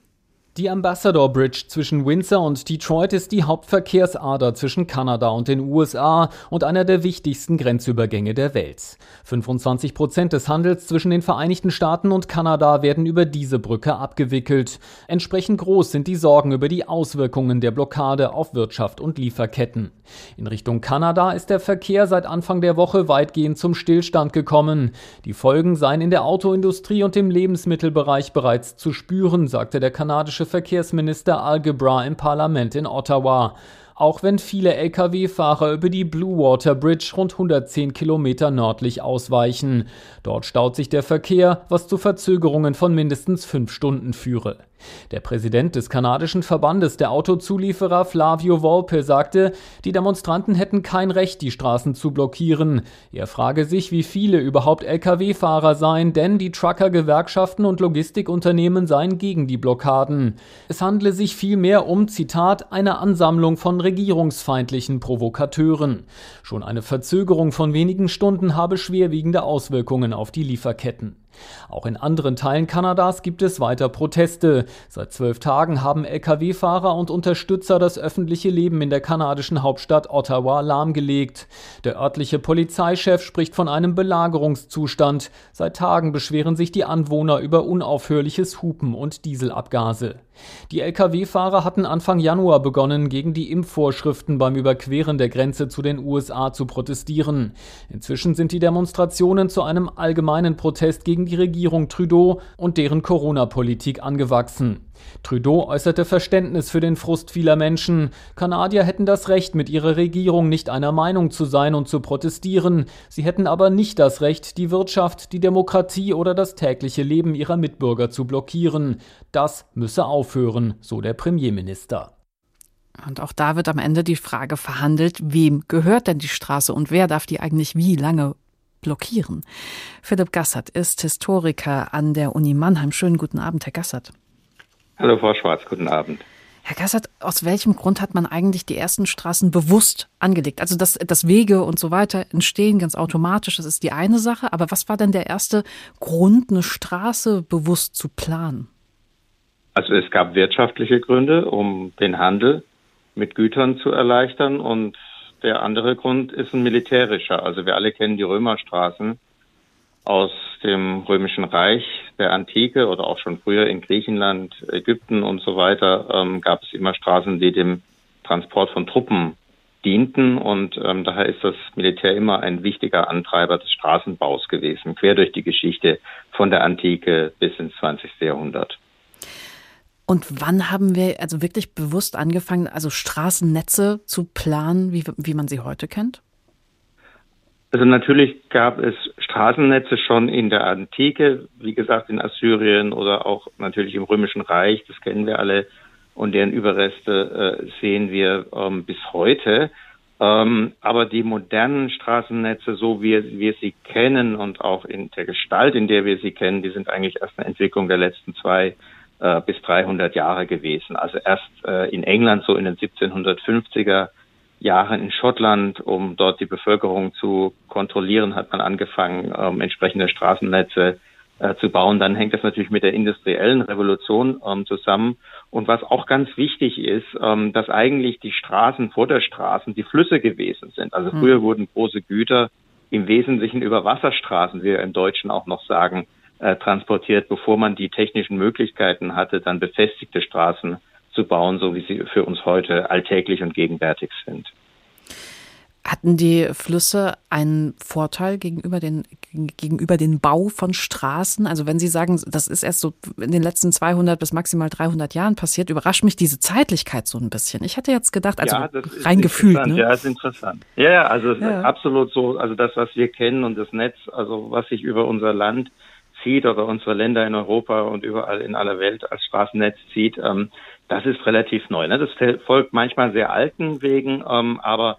Die Ambassador Bridge zwischen Windsor und Detroit ist die Hauptverkehrsader zwischen Kanada und den USA und einer der wichtigsten Grenzübergänge der Welt. 25 Prozent des Handels zwischen den Vereinigten Staaten und Kanada werden über diese Brücke abgewickelt. Entsprechend groß sind die Sorgen über die Auswirkungen der Blockade auf Wirtschaft und Lieferketten. In Richtung Kanada ist der Verkehr seit Anfang der Woche weitgehend zum Stillstand gekommen. Die Folgen seien in der Autoindustrie und im Lebensmittelbereich bereits zu spüren, sagte der kanadische kanadische Verkehrsminister Algebra im Parlament in Ottawa. Auch wenn viele Lkw-Fahrer über die Blue Water Bridge rund 110 Kilometer nördlich ausweichen. Dort staut sich der Verkehr, was zu Verzögerungen von mindestens fünf Stunden führe. Der Präsident des kanadischen Verbandes der Autozulieferer Flavio Volpe sagte, die Demonstranten hätten kein Recht, die Straßen zu blockieren. Er frage sich, wie viele überhaupt Lkw-Fahrer seien, denn die Trucker-Gewerkschaften und Logistikunternehmen seien gegen die Blockaden. Es handle sich vielmehr um, Zitat, eine Ansammlung von regierungsfeindlichen Provokateuren. Schon eine Verzögerung von wenigen Stunden habe schwerwiegende Auswirkungen auf die Lieferketten. Auch in anderen Teilen Kanadas gibt es weiter Proteste. Seit zwölf Tagen haben Lkw-Fahrer und Unterstützer das öffentliche Leben in der kanadischen Hauptstadt Ottawa lahmgelegt. Der örtliche Polizeichef spricht von einem Belagerungszustand. Seit Tagen beschweren sich die Anwohner über unaufhörliches Hupen und Dieselabgase. Die Lkw-Fahrer hatten Anfang Januar begonnen, gegen die Impfvorschriften beim Überqueren der Grenze zu den USA zu protestieren. Inzwischen sind die Demonstrationen zu einem allgemeinen Protest gegen die Regierung Trudeau und deren Corona-Politik angewachsen. Trudeau äußerte Verständnis für den Frust vieler Menschen. Kanadier hätten das Recht, mit ihrer Regierung nicht einer Meinung zu sein und zu protestieren. Sie hätten aber nicht das Recht, die Wirtschaft, die Demokratie oder das tägliche Leben ihrer Mitbürger zu blockieren. Das müsse aufhören, so der Premierminister. Und auch da wird am Ende die Frage verhandelt, wem gehört denn die Straße und wer darf die eigentlich wie lange blockieren? Philipp Gassert ist Historiker an der Uni Mannheim. Schönen guten Abend, Herr Gassert. Hallo Frau Schwarz, guten Abend. Herr Gassert, aus welchem Grund hat man eigentlich die ersten Straßen bewusst angelegt? Also, dass, dass Wege und so weiter entstehen ganz automatisch, das ist die eine Sache. Aber was war denn der erste Grund, eine Straße bewusst zu planen? Also es gab wirtschaftliche Gründe, um den Handel mit Gütern zu erleichtern. Und der andere Grund ist ein militärischer. Also wir alle kennen die Römerstraßen aus dem Römischen Reich, der Antike oder auch schon früher in Griechenland, Ägypten und so weiter, ähm, gab es immer Straßen, die dem Transport von Truppen dienten und ähm, daher ist das Militär immer ein wichtiger Antreiber des Straßenbaus gewesen, quer durch die Geschichte von der Antike bis ins 20. Jahrhundert. Und wann haben wir also wirklich bewusst angefangen, also Straßennetze zu planen, wie, wie man sie heute kennt? Also natürlich gab es Straßennetze schon in der Antike, wie gesagt in Assyrien oder auch natürlich im Römischen Reich, das kennen wir alle und deren Überreste äh, sehen wir ähm, bis heute. Ähm, aber die modernen Straßennetze, so wie wir sie kennen und auch in der Gestalt, in der wir sie kennen, die sind eigentlich erst eine Entwicklung der letzten zwei äh, bis 300 Jahre gewesen. Also erst äh, in England so in den 1750er Jahren in Schottland, um dort die Bevölkerung zu kontrollieren, hat man angefangen, ähm, entsprechende Straßennetze äh, zu bauen. Dann hängt das natürlich mit der industriellen Revolution ähm, zusammen. Und was auch ganz wichtig ist, ähm, dass eigentlich die Straßen vor der Straßen die Flüsse gewesen sind. Also hm. früher mhm. wurden große Güter im Wesentlichen über Wasserstraßen, wie wir im Deutschen auch noch sagen, äh, transportiert, bevor man die technischen Möglichkeiten hatte, dann befestigte Straßen zu bauen, so wie sie für uns heute alltäglich und gegenwärtig sind. Hatten die Flüsse einen Vorteil gegenüber den, gegenüber den Bau von Straßen? Also wenn Sie sagen, das ist erst so in den letzten 200 bis maximal 300 Jahren passiert, überrascht mich diese Zeitlichkeit so ein bisschen. Ich hatte jetzt gedacht, also ja, rein gefühlt. Ne? Ja, ist interessant. Ja, ja also ja. absolut so, also das, was wir kennen und das Netz, also was sich über unser Land zieht oder unsere Länder in Europa und überall in aller Welt als Straßennetz zieht, ähm, das ist relativ neu. Ne? Das folgt manchmal sehr alten Wegen, ähm, aber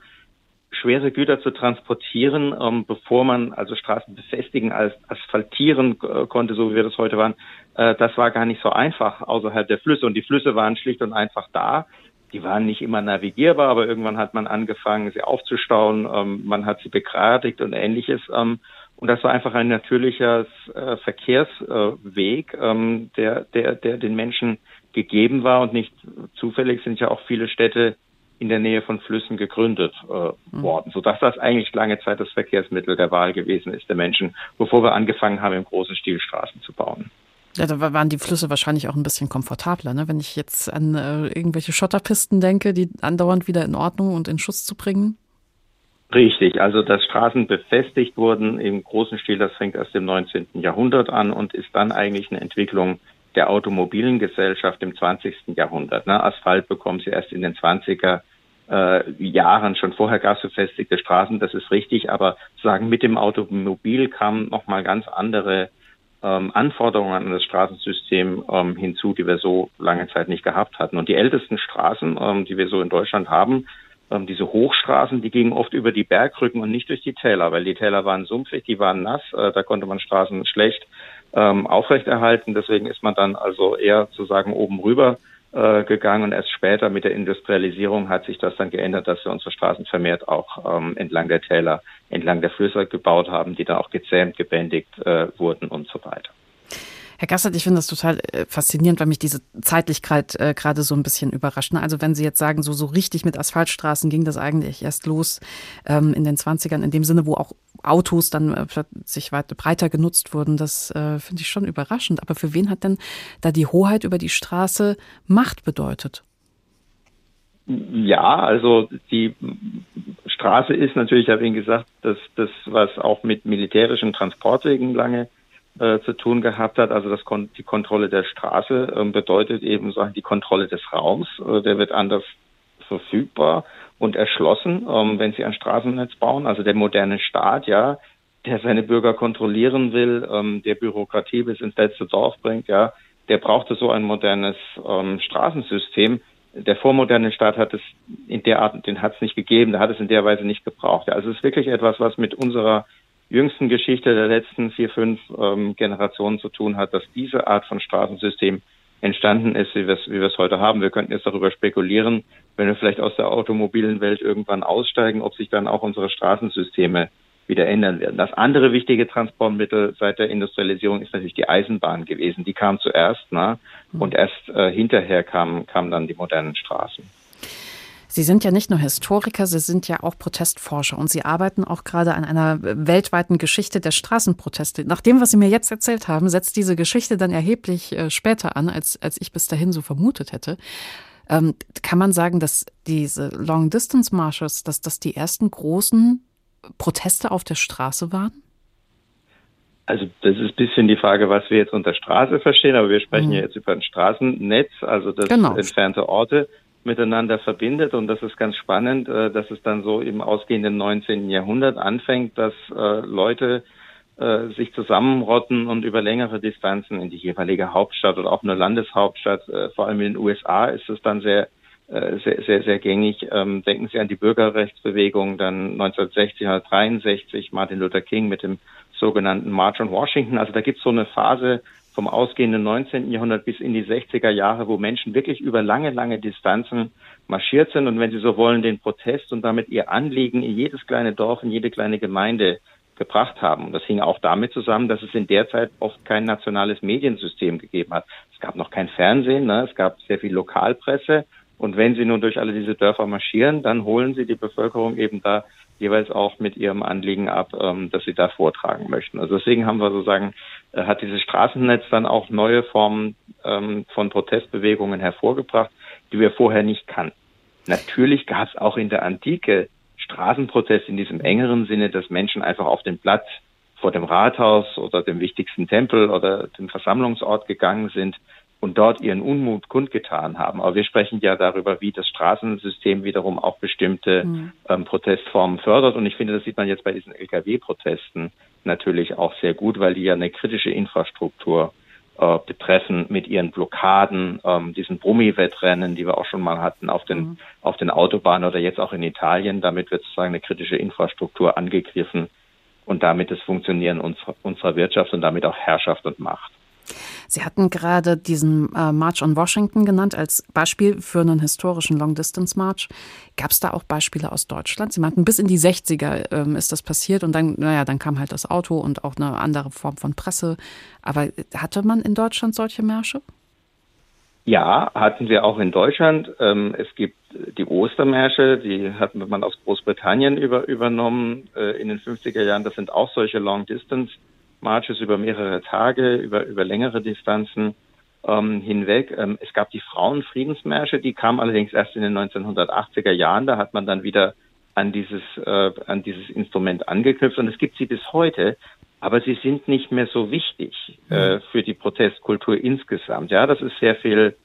schwere Güter zu transportieren, ähm, bevor man also Straßen befestigen, als asphaltieren äh, konnte, so wie wir das heute waren, äh, das war gar nicht so einfach außerhalb der Flüsse. Und die Flüsse waren schlicht und einfach da. Die waren nicht immer navigierbar, aber irgendwann hat man angefangen, sie aufzustauen. Ähm, man hat sie begradigt und ähnliches. Ähm, und das war einfach ein natürlicher äh, Verkehrsweg, ähm, der, der, der den Menschen gegeben war und nicht zufällig sind ja auch viele Städte in der Nähe von Flüssen gegründet äh, mhm. worden, sodass das eigentlich lange Zeit das Verkehrsmittel der Wahl gewesen ist der Menschen, bevor wir angefangen haben, im großen Stil Straßen zu bauen. Ja, da waren die Flüsse wahrscheinlich auch ein bisschen komfortabler, ne? wenn ich jetzt an äh, irgendwelche Schotterpisten denke, die andauernd wieder in Ordnung und in Schuss zu bringen. Richtig, also dass Straßen befestigt wurden im großen Stil, das fängt erst im 19. Jahrhundert an und ist dann eigentlich eine Entwicklung der automobilen Gesellschaft im 20. Jahrhundert. Ne? Asphalt bekommen sie erst in den 20er äh, Jahren. Schon vorher gab es befestigte Straßen, das ist richtig, aber sagen mit dem Automobil kamen nochmal ganz andere ähm, Anforderungen an das Straßensystem ähm, hinzu, die wir so lange Zeit nicht gehabt hatten. Und die ältesten Straßen, ähm, die wir so in Deutschland haben, ähm, diese Hochstraßen, die gingen oft über die Bergrücken und nicht durch die Täler, weil die Täler waren sumpfig, die waren nass, äh, da konnte man Straßen schlecht ähm, aufrechterhalten. Deswegen ist man dann also eher sozusagen oben rüber äh, gegangen und erst später mit der Industrialisierung hat sich das dann geändert, dass wir unsere Straßen vermehrt auch ähm, entlang der Täler, entlang der Flüsse gebaut haben, die dann auch gezähmt, gebändigt äh, wurden und so weiter. Herr Gassert, ich finde das total äh, faszinierend, weil mich diese Zeitlichkeit äh, gerade so ein bisschen überrascht. Ne? Also wenn Sie jetzt sagen, so, so richtig mit Asphaltstraßen ging das eigentlich erst los ähm, in den 20ern, in dem Sinne, wo auch Autos dann äh, sich weit breiter genutzt wurden, das äh, finde ich schon überraschend. Aber für wen hat denn da die Hoheit über die Straße Macht bedeutet? Ja, also die Straße ist natürlich, ich habe Ihnen gesagt, dass das, was auch mit militärischen Transportwegen lange äh, zu tun gehabt hat. Also das kon die Kontrolle der Straße äh, bedeutet eben sagen die Kontrolle des Raums. Äh, der wird anders verfügbar und erschlossen, ähm, wenn Sie ein Straßennetz bauen. Also der moderne Staat, ja, der seine Bürger kontrollieren will, ähm, der Bürokratie bis ins letzte Dorf bringt, ja, der brauchte so ein modernes ähm, Straßensystem. Der vormoderne Staat hat es in der Art, den hat es nicht gegeben, der hat es in der Weise nicht gebraucht. Ja, also es ist wirklich etwas, was mit unserer jüngsten Geschichte der letzten vier, fünf ähm, Generationen zu tun hat, dass diese Art von Straßensystem entstanden ist, wie wir es wie heute haben. Wir könnten jetzt darüber spekulieren, wenn wir vielleicht aus der automobilen Welt irgendwann aussteigen, ob sich dann auch unsere Straßensysteme wieder ändern werden. Das andere wichtige Transportmittel seit der Industrialisierung ist natürlich die Eisenbahn gewesen. Die kam zuerst, ne? und erst äh, hinterher kamen kamen dann die modernen Straßen. Sie sind ja nicht nur Historiker, Sie sind ja auch Protestforscher und Sie arbeiten auch gerade an einer weltweiten Geschichte der Straßenproteste. Nach dem, was Sie mir jetzt erzählt haben, setzt diese Geschichte dann erheblich äh, später an, als, als ich bis dahin so vermutet hätte. Ähm, kann man sagen, dass diese Long Distance Marches, dass das die ersten großen Proteste auf der Straße waren? Also das ist ein bisschen die Frage, was wir jetzt unter Straße verstehen, aber wir sprechen mhm. ja jetzt über ein Straßennetz, also das genau. entfernte Orte miteinander verbindet. Und das ist ganz spannend, äh, dass es dann so im ausgehenden 19. Jahrhundert anfängt, dass äh, Leute äh, sich zusammenrotten und über längere Distanzen in die jeweilige Hauptstadt oder auch eine Landeshauptstadt, vor allem in den USA ist es dann sehr sehr, sehr, sehr gängig. Ähm, denken Sie an die Bürgerrechtsbewegung, dann 1960, 1963, Martin Luther King mit dem sogenannten March on Washington. Also da gibt es so eine Phase, vom ausgehenden 19. Jahrhundert bis in die 60er Jahre, wo Menschen wirklich über lange, lange Distanzen marschiert sind und wenn Sie so wollen, den Protest und damit ihr Anliegen in jedes kleine Dorf, in jede kleine Gemeinde gebracht haben. Und das hing auch damit zusammen, dass es in der Zeit oft kein nationales Mediensystem gegeben hat. Es gab noch kein Fernsehen, ne? es gab sehr viel Lokalpresse. Und wenn Sie nun durch alle diese Dörfer marschieren, dann holen Sie die Bevölkerung eben da jeweils auch mit ihrem Anliegen ab, ähm, dass sie da vortragen möchten. Also deswegen haben wir sozusagen, äh, hat dieses Straßennetz dann auch neue Formen ähm, von Protestbewegungen hervorgebracht, die wir vorher nicht kannten. Natürlich gab es auch in der Antike Straßenproteste in diesem engeren Sinne, dass Menschen einfach auf den Platz vor dem Rathaus oder dem wichtigsten Tempel oder dem Versammlungsort gegangen sind und dort ihren Unmut kundgetan haben. Aber wir sprechen ja darüber, wie das Straßensystem wiederum auch bestimmte mhm. ähm, Protestformen fördert. Und ich finde, das sieht man jetzt bei diesen Lkw-Protesten natürlich auch sehr gut, weil die ja eine kritische Infrastruktur äh, betreffen mit ihren Blockaden, ähm, diesen Brummi-Wettrennen, die wir auch schon mal hatten auf den, mhm. auf den Autobahnen oder jetzt auch in Italien. Damit wird sozusagen eine kritische Infrastruktur angegriffen und damit das Funktionieren unserer, unserer Wirtschaft und damit auch Herrschaft und Macht. Sie hatten gerade diesen äh, March on Washington genannt als Beispiel für einen historischen Long-Distance-March. Gab es da auch Beispiele aus Deutschland? Sie meinten, bis in die 60er ähm, ist das passiert und dann, naja, dann kam halt das Auto und auch eine andere Form von Presse. Aber hatte man in Deutschland solche Märsche? Ja, hatten wir auch in Deutschland. Ähm, es gibt die Ostermärsche, die hat man aus Großbritannien über, übernommen äh, in den 50er Jahren. Das sind auch solche Long-Distance-Marches über mehrere Tage, über, über längere Distanzen ähm, hinweg. Ähm, es gab die Frauenfriedensmärsche, die kamen allerdings erst in den 1980er Jahren. Da hat man dann wieder an dieses, äh, an dieses Instrument angeknüpft und es gibt sie bis heute, aber sie sind nicht mehr so wichtig äh, für die Protestkultur insgesamt. Ja, das ist sehr viel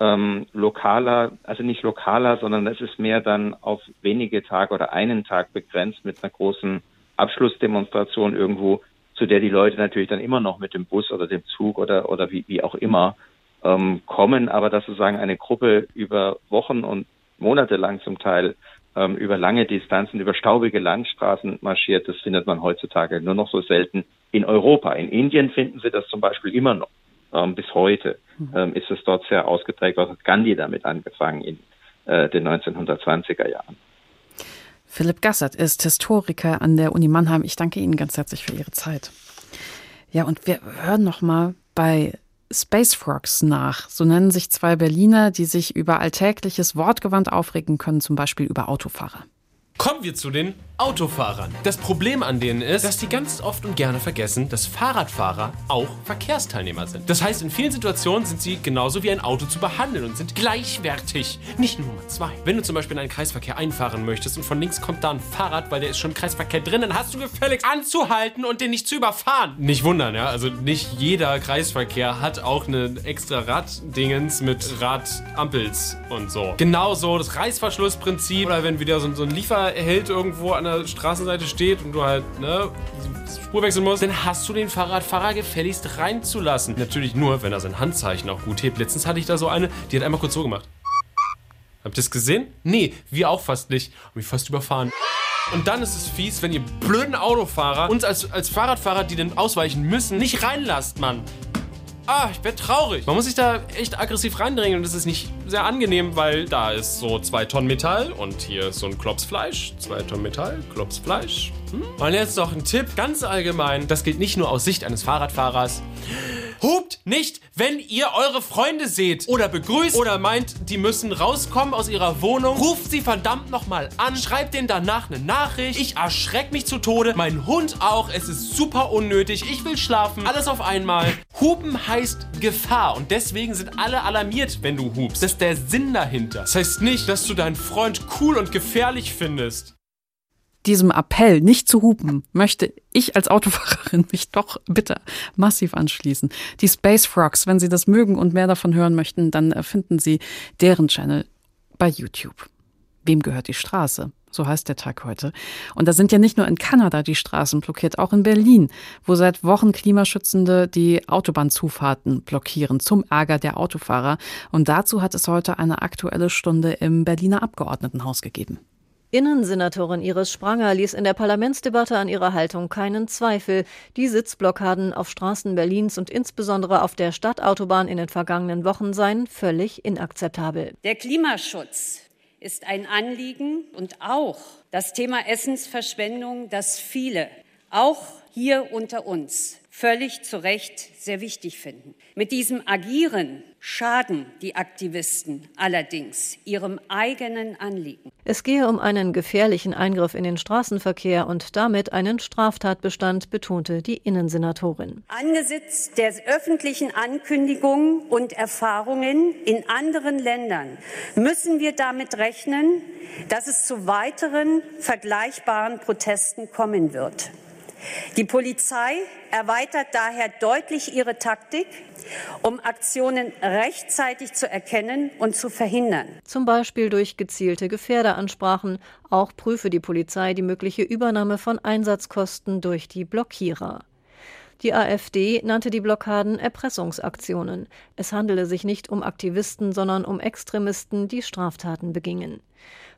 ähm, lokaler, also nicht lokaler, sondern es ist mehr dann auf wenige Tage oder einen Tag begrenzt mit einer großen Abschlussdemonstration irgendwo, zu der die Leute natürlich dann immer noch mit dem Bus oder dem Zug oder oder wie, wie auch immer ähm, kommen, aber dass sozusagen eine Gruppe über Wochen und Monate lang zum Teil ähm, über lange Distanzen, über staubige Landstraßen marschiert, das findet man heutzutage nur noch so selten in Europa. In Indien finden Sie das zum Beispiel immer noch ähm, bis heute ähm, ist es dort sehr ausgeprägt. Was hat Gandhi damit angefangen in äh, den 1920er Jahren? Philipp Gassert ist Historiker an der Uni Mannheim. Ich danke Ihnen ganz herzlich für Ihre Zeit. Ja, und wir hören noch mal bei Space Frogs nach. So nennen sich zwei Berliner, die sich über alltägliches Wortgewand aufregen können, zum Beispiel über Autofahrer. Kommen wir zu den Autofahrern. Das Problem an denen ist, dass die ganz oft und gerne vergessen, dass Fahrradfahrer auch Verkehrsteilnehmer sind. Das heißt, in vielen Situationen sind sie genauso wie ein Auto zu behandeln und sind gleichwertig. Nicht Nummer zwei. Wenn du zum Beispiel in einen Kreisverkehr einfahren möchtest und von links kommt da ein Fahrrad, weil der ist schon im Kreisverkehr drin, dann hast du gefälligst anzuhalten und den nicht zu überfahren. Nicht wundern, ja. Also nicht jeder Kreisverkehr hat auch eine extra Raddingens mit Radampels und so. Genauso das Reißverschlussprinzip oder wenn wieder so, so ein Lieferheld irgendwo an der Straßenseite steht und du halt, ne, Spur wechseln musst, dann hast du den Fahrradfahrer gefälligst reinzulassen. Natürlich nur, wenn er sein Handzeichen auch gut hebt. Letztens hatte ich da so eine, die hat einmal kurz so gemacht. Habt ihr das gesehen? Nee, wir auch fast nicht. Hab mich fast überfahren. Und dann ist es fies, wenn ihr blöden Autofahrer uns als, als Fahrradfahrer, die denn ausweichen müssen, nicht reinlasst, Mann. Ah, ich werde traurig. Man muss sich da echt aggressiv reindrängen und das ist nicht sehr angenehm, weil da ist so zwei Tonnen Metall und hier ist so ein Klopsfleisch. Zwei Tonnen Metall, Klopsfleisch. Hm? Und jetzt noch ein Tipp, ganz allgemein. Das gilt nicht nur aus Sicht eines Fahrradfahrers. Hupt nicht, wenn ihr eure Freunde seht oder begrüßt oder meint, die müssen rauskommen aus ihrer Wohnung. Ruft sie verdammt nochmal an, schreibt denen danach eine Nachricht. Ich erschreck mich zu Tode, mein Hund auch. Es ist super unnötig. Ich will schlafen. Alles auf einmal. Hupen heißt Gefahr und deswegen sind alle alarmiert, wenn du hupst. Das ist der Sinn dahinter. Das heißt nicht, dass du deinen Freund cool und gefährlich findest diesem Appell, nicht zu hupen, möchte ich als Autofahrerin mich doch bitte massiv anschließen. Die Space Frogs, wenn Sie das mögen und mehr davon hören möchten, dann finden Sie deren Channel bei YouTube. Wem gehört die Straße? So heißt der Tag heute. Und da sind ja nicht nur in Kanada die Straßen blockiert, auch in Berlin, wo seit Wochen Klimaschützende die Autobahnzufahrten blockieren, zum Ärger der Autofahrer. Und dazu hat es heute eine aktuelle Stunde im Berliner Abgeordnetenhaus gegeben. Innensenatorin Iris Spranger ließ in der Parlamentsdebatte an ihrer Haltung keinen Zweifel. Die Sitzblockaden auf Straßen Berlins und insbesondere auf der Stadtautobahn in den vergangenen Wochen seien völlig inakzeptabel. Der Klimaschutz ist ein Anliegen und auch das Thema Essensverschwendung, das viele, auch hier unter uns, völlig zu Recht sehr wichtig finden. Mit diesem Agieren schaden die Aktivisten allerdings ihrem eigenen Anliegen. Es gehe um einen gefährlichen Eingriff in den Straßenverkehr und damit einen Straftatbestand, betonte die Innensenatorin. Angesichts der öffentlichen Ankündigungen und Erfahrungen in anderen Ländern müssen wir damit rechnen, dass es zu weiteren vergleichbaren Protesten kommen wird. Die Polizei erweitert daher deutlich ihre Taktik, um Aktionen rechtzeitig zu erkennen und zu verhindern. Zum Beispiel durch gezielte Gefährderansprachen. Auch prüfe die Polizei die mögliche Übernahme von Einsatzkosten durch die Blockierer. Die AfD nannte die Blockaden Erpressungsaktionen. Es handele sich nicht um Aktivisten, sondern um Extremisten, die Straftaten begingen.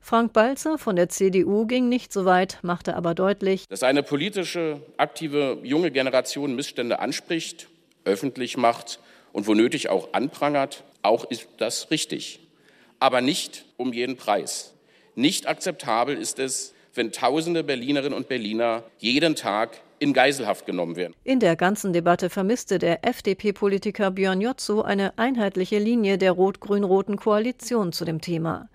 Frank Balzer von der CDU ging nicht so weit, machte aber deutlich, dass eine politische, aktive junge Generation Missstände anspricht, öffentlich macht und wo nötig auch anprangert, auch ist das richtig. Aber nicht um jeden Preis. Nicht akzeptabel ist es, wenn tausende Berlinerinnen und Berliner jeden Tag in Geiselhaft genommen werden. In der ganzen Debatte vermisste der FDP-Politiker Björn Jotzo eine einheitliche Linie der rot-grün-roten Koalition zu dem Thema.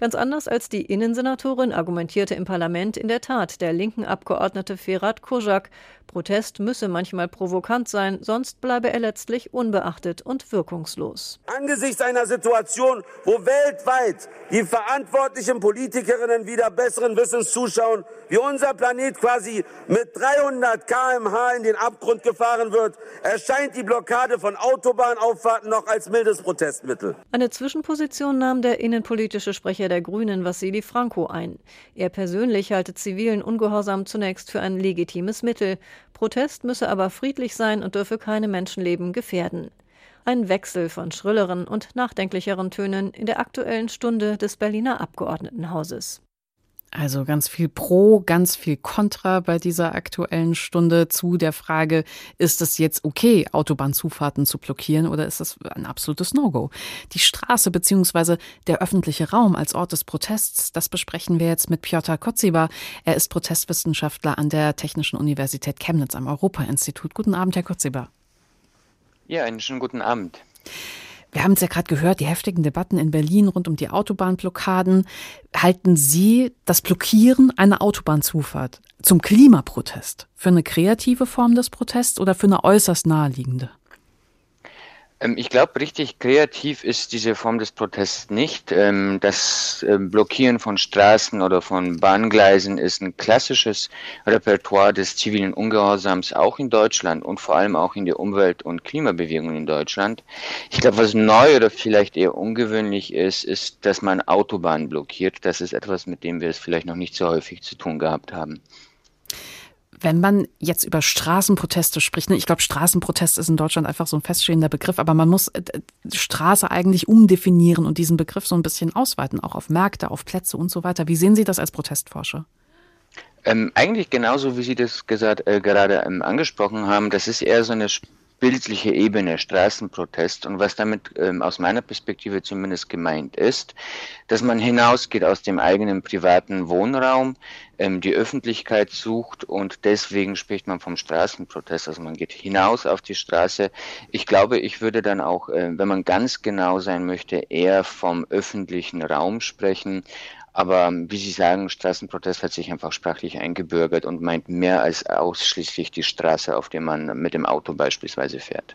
Ganz anders als die Innensenatorin argumentierte im Parlament in der Tat der linken Abgeordnete Ferhat Kojak, Protest müsse manchmal provokant sein, sonst bleibe er letztlich unbeachtet und wirkungslos. Angesichts einer Situation, wo weltweit die verantwortlichen Politikerinnen wieder besseren Wissens zuschauen, wie unser Planet quasi mit 300 km/h in den Abgrund gefahren wird, erscheint die Blockade von Autobahnauffahrten noch als mildes Protestmittel. Eine Zwischenposition nahm der innenpolitische Sprecher der Grünen Vassili Franco ein. Er persönlich halte zivilen Ungehorsam zunächst für ein legitimes Mittel. Protest müsse aber friedlich sein und dürfe keine Menschenleben gefährden. Ein Wechsel von schrilleren und nachdenklicheren Tönen in der aktuellen Stunde des Berliner Abgeordnetenhauses. Also ganz viel Pro, ganz viel Contra bei dieser aktuellen Stunde zu der Frage, ist es jetzt okay, Autobahnzufahrten zu blockieren oder ist das ein absolutes No-Go? Die Straße bzw. der öffentliche Raum als Ort des Protests, das besprechen wir jetzt mit Piotr Kotziba. Er ist Protestwissenschaftler an der Technischen Universität Chemnitz am Europa-Institut. Guten Abend, Herr Kotziba. Ja, einen schönen guten Abend. Wir haben es ja gerade gehört, die heftigen Debatten in Berlin rund um die Autobahnblockaden. Halten Sie das Blockieren einer Autobahnzufahrt zum Klimaprotest für eine kreative Form des Protests oder für eine äußerst naheliegende? Ähm, ich glaube, richtig kreativ ist diese Form des Protests nicht. Ähm, das ähm, Blockieren von Straßen oder von Bahngleisen ist ein klassisches Repertoire des zivilen Ungehorsams auch in Deutschland und vor allem auch in der Umwelt- und Klimabewegung in Deutschland. Ich glaube, was neu oder vielleicht eher ungewöhnlich ist, ist, dass man Autobahnen blockiert. Das ist etwas, mit dem wir es vielleicht noch nicht so häufig zu tun gehabt haben. Wenn man jetzt über Straßenproteste spricht, ne, ich glaube, Straßenprotest ist in Deutschland einfach so ein feststehender Begriff, aber man muss äh, Straße eigentlich umdefinieren und diesen Begriff so ein bisschen ausweiten, auch auf Märkte, auf Plätze und so weiter. Wie sehen Sie das als Protestforscher? Ähm, eigentlich genauso, wie Sie das gesagt, äh, gerade ähm, angesprochen haben. Das ist eher so eine bildliche Ebene, Straßenprotest. Und was damit ähm, aus meiner Perspektive zumindest gemeint ist, dass man hinausgeht aus dem eigenen privaten Wohnraum, ähm, die Öffentlichkeit sucht und deswegen spricht man vom Straßenprotest. Also man geht hinaus auf die Straße. Ich glaube, ich würde dann auch, äh, wenn man ganz genau sein möchte, eher vom öffentlichen Raum sprechen. Aber wie Sie sagen, Straßenprotest hat sich einfach sprachlich eingebürgert und meint mehr als ausschließlich die Straße, auf der man mit dem Auto beispielsweise fährt.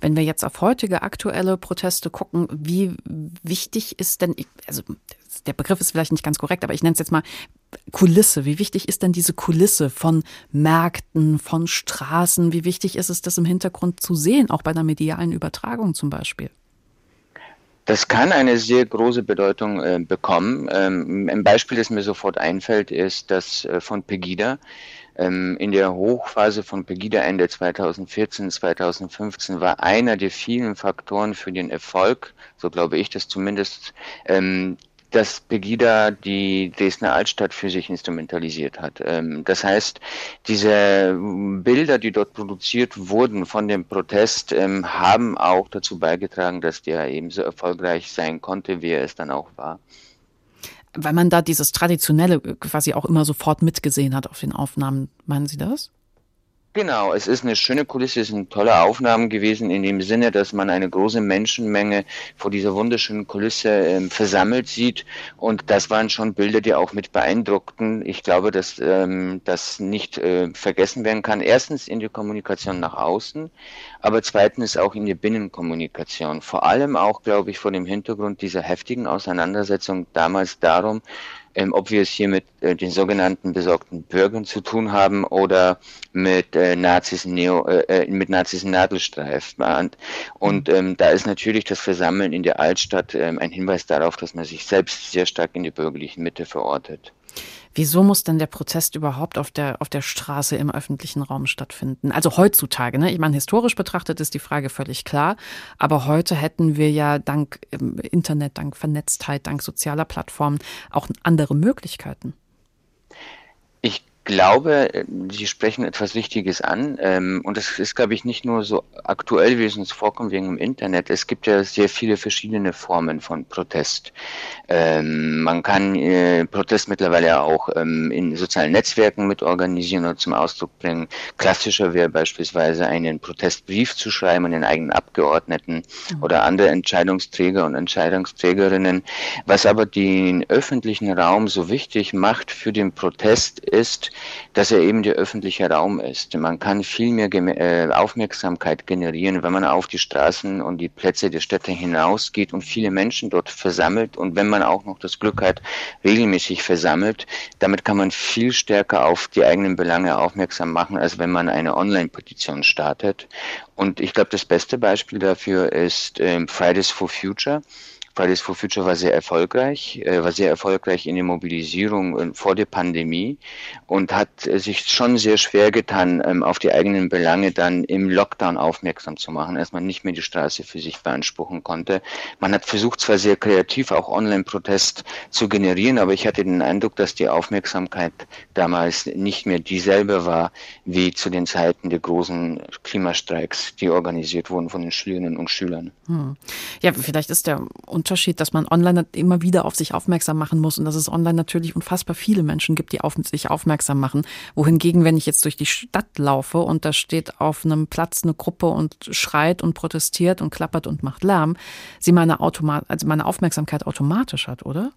Wenn wir jetzt auf heutige aktuelle Proteste gucken, wie wichtig ist denn, also der Begriff ist vielleicht nicht ganz korrekt, aber ich nenne es jetzt mal Kulisse. Wie wichtig ist denn diese Kulisse von Märkten, von Straßen? Wie wichtig ist es, das im Hintergrund zu sehen, auch bei einer medialen Übertragung zum Beispiel? Das kann eine sehr große Bedeutung äh, bekommen. Ähm, ein Beispiel, das mir sofort einfällt, ist das äh, von Pegida. Ähm, in der Hochphase von Pegida Ende 2014, 2015 war einer der vielen Faktoren für den Erfolg, so glaube ich das zumindest, ähm, dass Pegida die Dresdner Altstadt für sich instrumentalisiert hat. Ähm, das heißt, diese Bilder, die dort produziert wurden von dem Protest, ähm, haben auch dazu beigetragen, dass der ebenso erfolgreich sein konnte, wie er es dann auch war. Weil man da dieses Traditionelle quasi auch immer sofort mitgesehen hat auf den Aufnahmen. Meinen Sie das? Genau, es ist eine schöne Kulisse, es sind tolle Aufnahmen gewesen in dem Sinne, dass man eine große Menschenmenge vor dieser wunderschönen Kulisse ähm, versammelt sieht und das waren schon Bilder, die auch mit beeindruckten. Ich glaube, dass ähm, das nicht äh, vergessen werden kann. Erstens in der Kommunikation nach außen, aber zweitens auch in der Binnenkommunikation. Vor allem auch, glaube ich, vor dem Hintergrund dieser heftigen Auseinandersetzung damals darum, ähm, ob wir es hier mit äh, den sogenannten besorgten Bürgern zu tun haben oder mit äh, Nazis Neo, äh, äh mit Nazis Nadelstreif. Und ähm, da ist natürlich das Versammeln in der Altstadt ähm, ein Hinweis darauf, dass man sich selbst sehr stark in der bürgerlichen Mitte verortet. Wieso muss denn der Protest überhaupt auf der, auf der Straße im öffentlichen Raum stattfinden? Also heutzutage, ne? Ich meine, historisch betrachtet ist die Frage völlig klar. Aber heute hätten wir ja dank ähm, Internet, dank Vernetztheit, dank sozialer Plattformen auch andere Möglichkeiten. Ich glaube, Sie sprechen etwas Wichtiges an. Ähm, und das ist, glaube ich, nicht nur so aktuell, wie es uns vorkommt wegen dem Internet. Es gibt ja sehr viele verschiedene Formen von Protest. Ähm, man kann äh, Protest mittlerweile auch ähm, in sozialen Netzwerken mit organisieren oder zum Ausdruck bringen. Klassischer wäre beispielsweise einen Protestbrief zu schreiben an den eigenen Abgeordneten mhm. oder andere Entscheidungsträger und Entscheidungsträgerinnen. Was aber den öffentlichen Raum so wichtig macht für den Protest ist, dass er eben der öffentliche Raum ist. Man kann viel mehr äh, Aufmerksamkeit generieren, wenn man auf die Straßen und die Plätze der Städte hinausgeht und viele Menschen dort versammelt und wenn man auch noch das Glück hat, regelmäßig versammelt, damit kann man viel stärker auf die eigenen Belange aufmerksam machen, als wenn man eine Online-Petition startet. Und ich glaube, das beste Beispiel dafür ist äh, Fridays for Future. Fridays for Future war sehr erfolgreich, äh, war sehr erfolgreich in der Mobilisierung äh, vor der Pandemie und hat äh, sich schon sehr schwer getan, ähm, auf die eigenen Belange dann im Lockdown aufmerksam zu machen, als man nicht mehr die Straße für sich beanspruchen konnte. Man hat versucht, zwar sehr kreativ auch Online-Protest zu generieren, aber ich hatte den Eindruck, dass die Aufmerksamkeit damals nicht mehr dieselbe war wie zu den Zeiten der großen Klimastreiks, die organisiert wurden von den Schülerinnen und Schülern. Hm. Ja, vielleicht ist der Unterschied, dass man online immer wieder auf sich aufmerksam machen muss und dass es online natürlich unfassbar viele Menschen gibt, die auf sich aufmerksam machen. Wohingegen, wenn ich jetzt durch die Stadt laufe und da steht auf einem Platz eine Gruppe und schreit und protestiert und klappert und macht Lärm, sie meine, Automa also meine Aufmerksamkeit automatisch hat, oder?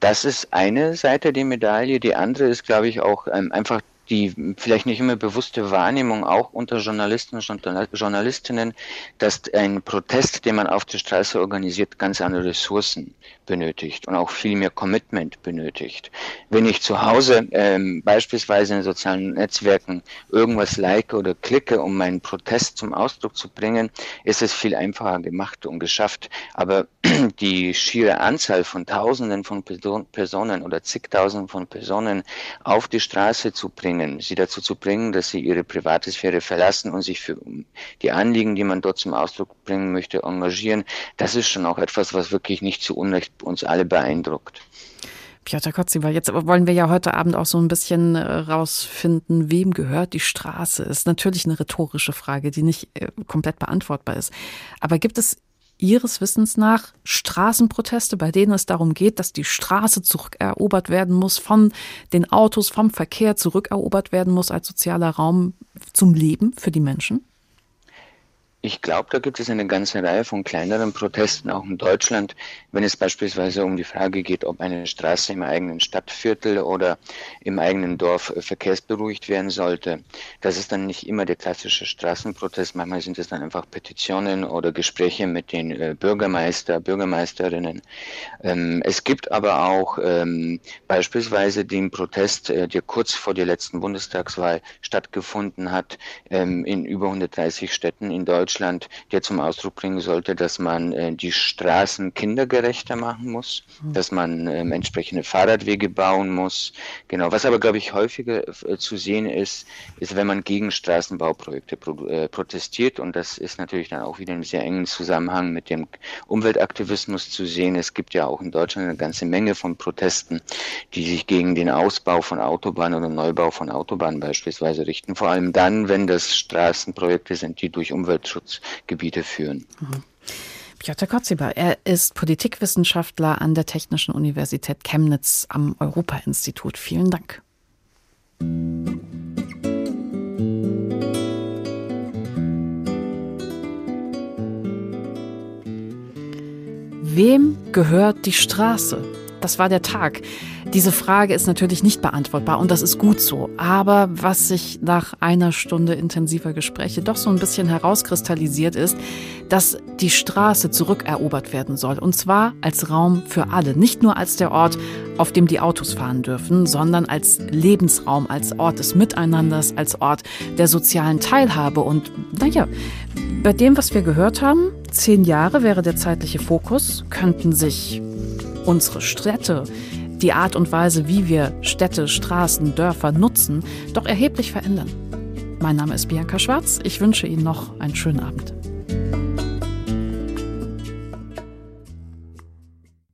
Das ist eine Seite der Medaille. Die andere ist, glaube ich, auch ähm, einfach die vielleicht nicht immer bewusste Wahrnehmung auch unter Journalisten und Journalistinnen, dass ein Protest, den man auf der Straße organisiert, ganz andere Ressourcen benötigt und auch viel mehr Commitment benötigt. Wenn ich zu Hause ähm, beispielsweise in sozialen Netzwerken irgendwas like oder klicke, um meinen Protest zum Ausdruck zu bringen, ist es viel einfacher gemacht und geschafft. Aber die schiere Anzahl von Tausenden von Personen oder zigtausenden von Personen auf die Straße zu bringen, sie dazu zu bringen, dass sie ihre private Sphäre verlassen und sich für die Anliegen, die man dort zum Ausdruck bringen möchte, engagieren, das ist schon auch etwas, was wirklich nicht zu Unrecht uns alle beeindruckt. Piotr Kotziwa, jetzt wollen wir ja heute Abend auch so ein bisschen äh, rausfinden, wem gehört die Straße? Ist natürlich eine rhetorische Frage, die nicht äh, komplett beantwortbar ist. Aber gibt es Ihres Wissens nach Straßenproteste, bei denen es darum geht, dass die Straße zurückerobert werden muss, von den Autos, vom Verkehr zurückerobert werden muss als sozialer Raum zum Leben für die Menschen? Ich glaube, da gibt es eine ganze Reihe von kleineren Protesten, auch in Deutschland, wenn es beispielsweise um die Frage geht, ob eine Straße im eigenen Stadtviertel oder im eigenen Dorf verkehrsberuhigt werden sollte. Das ist dann nicht immer der klassische Straßenprotest. Manchmal sind es dann einfach Petitionen oder Gespräche mit den äh, Bürgermeister, Bürgermeisterinnen. Ähm, es gibt aber auch ähm, beispielsweise den Protest, äh, der kurz vor der letzten Bundestagswahl stattgefunden hat, ähm, in über 130 Städten in Deutschland Deutschland, der zum Ausdruck bringen sollte, dass man äh, die Straßen kindergerechter machen muss, mhm. dass man ähm, entsprechende Fahrradwege bauen muss. Genau. Was aber, glaube ich, häufiger äh, zu sehen ist, ist, wenn man gegen Straßenbauprojekte pro, äh, protestiert. Und das ist natürlich dann auch wieder in sehr engen Zusammenhang mit dem Umweltaktivismus zu sehen. Es gibt ja auch in Deutschland eine ganze Menge von Protesten, die sich gegen den Ausbau von Autobahnen oder Neubau von Autobahnen beispielsweise richten. Vor allem dann, wenn das Straßenprojekte sind, die durch Umweltschutz Naturschutzgebiete führen. Mhm. Piotr Kotziba, er ist Politikwissenschaftler an der Technischen Universität Chemnitz am Europa-Institut. Vielen Dank. Wem gehört die Straße? Das war der Tag. Diese Frage ist natürlich nicht beantwortbar und das ist gut so. Aber was sich nach einer Stunde intensiver Gespräche doch so ein bisschen herauskristallisiert ist, dass die Straße zurückerobert werden soll. Und zwar als Raum für alle. Nicht nur als der Ort, auf dem die Autos fahren dürfen, sondern als Lebensraum, als Ort des Miteinanders, als Ort der sozialen Teilhabe. Und naja, bei dem, was wir gehört haben, zehn Jahre wäre der zeitliche Fokus, könnten sich unsere Städte, die Art und Weise, wie wir Städte, Straßen, Dörfer nutzen, doch erheblich verändern. Mein Name ist Bianca Schwarz. Ich wünsche Ihnen noch einen schönen Abend.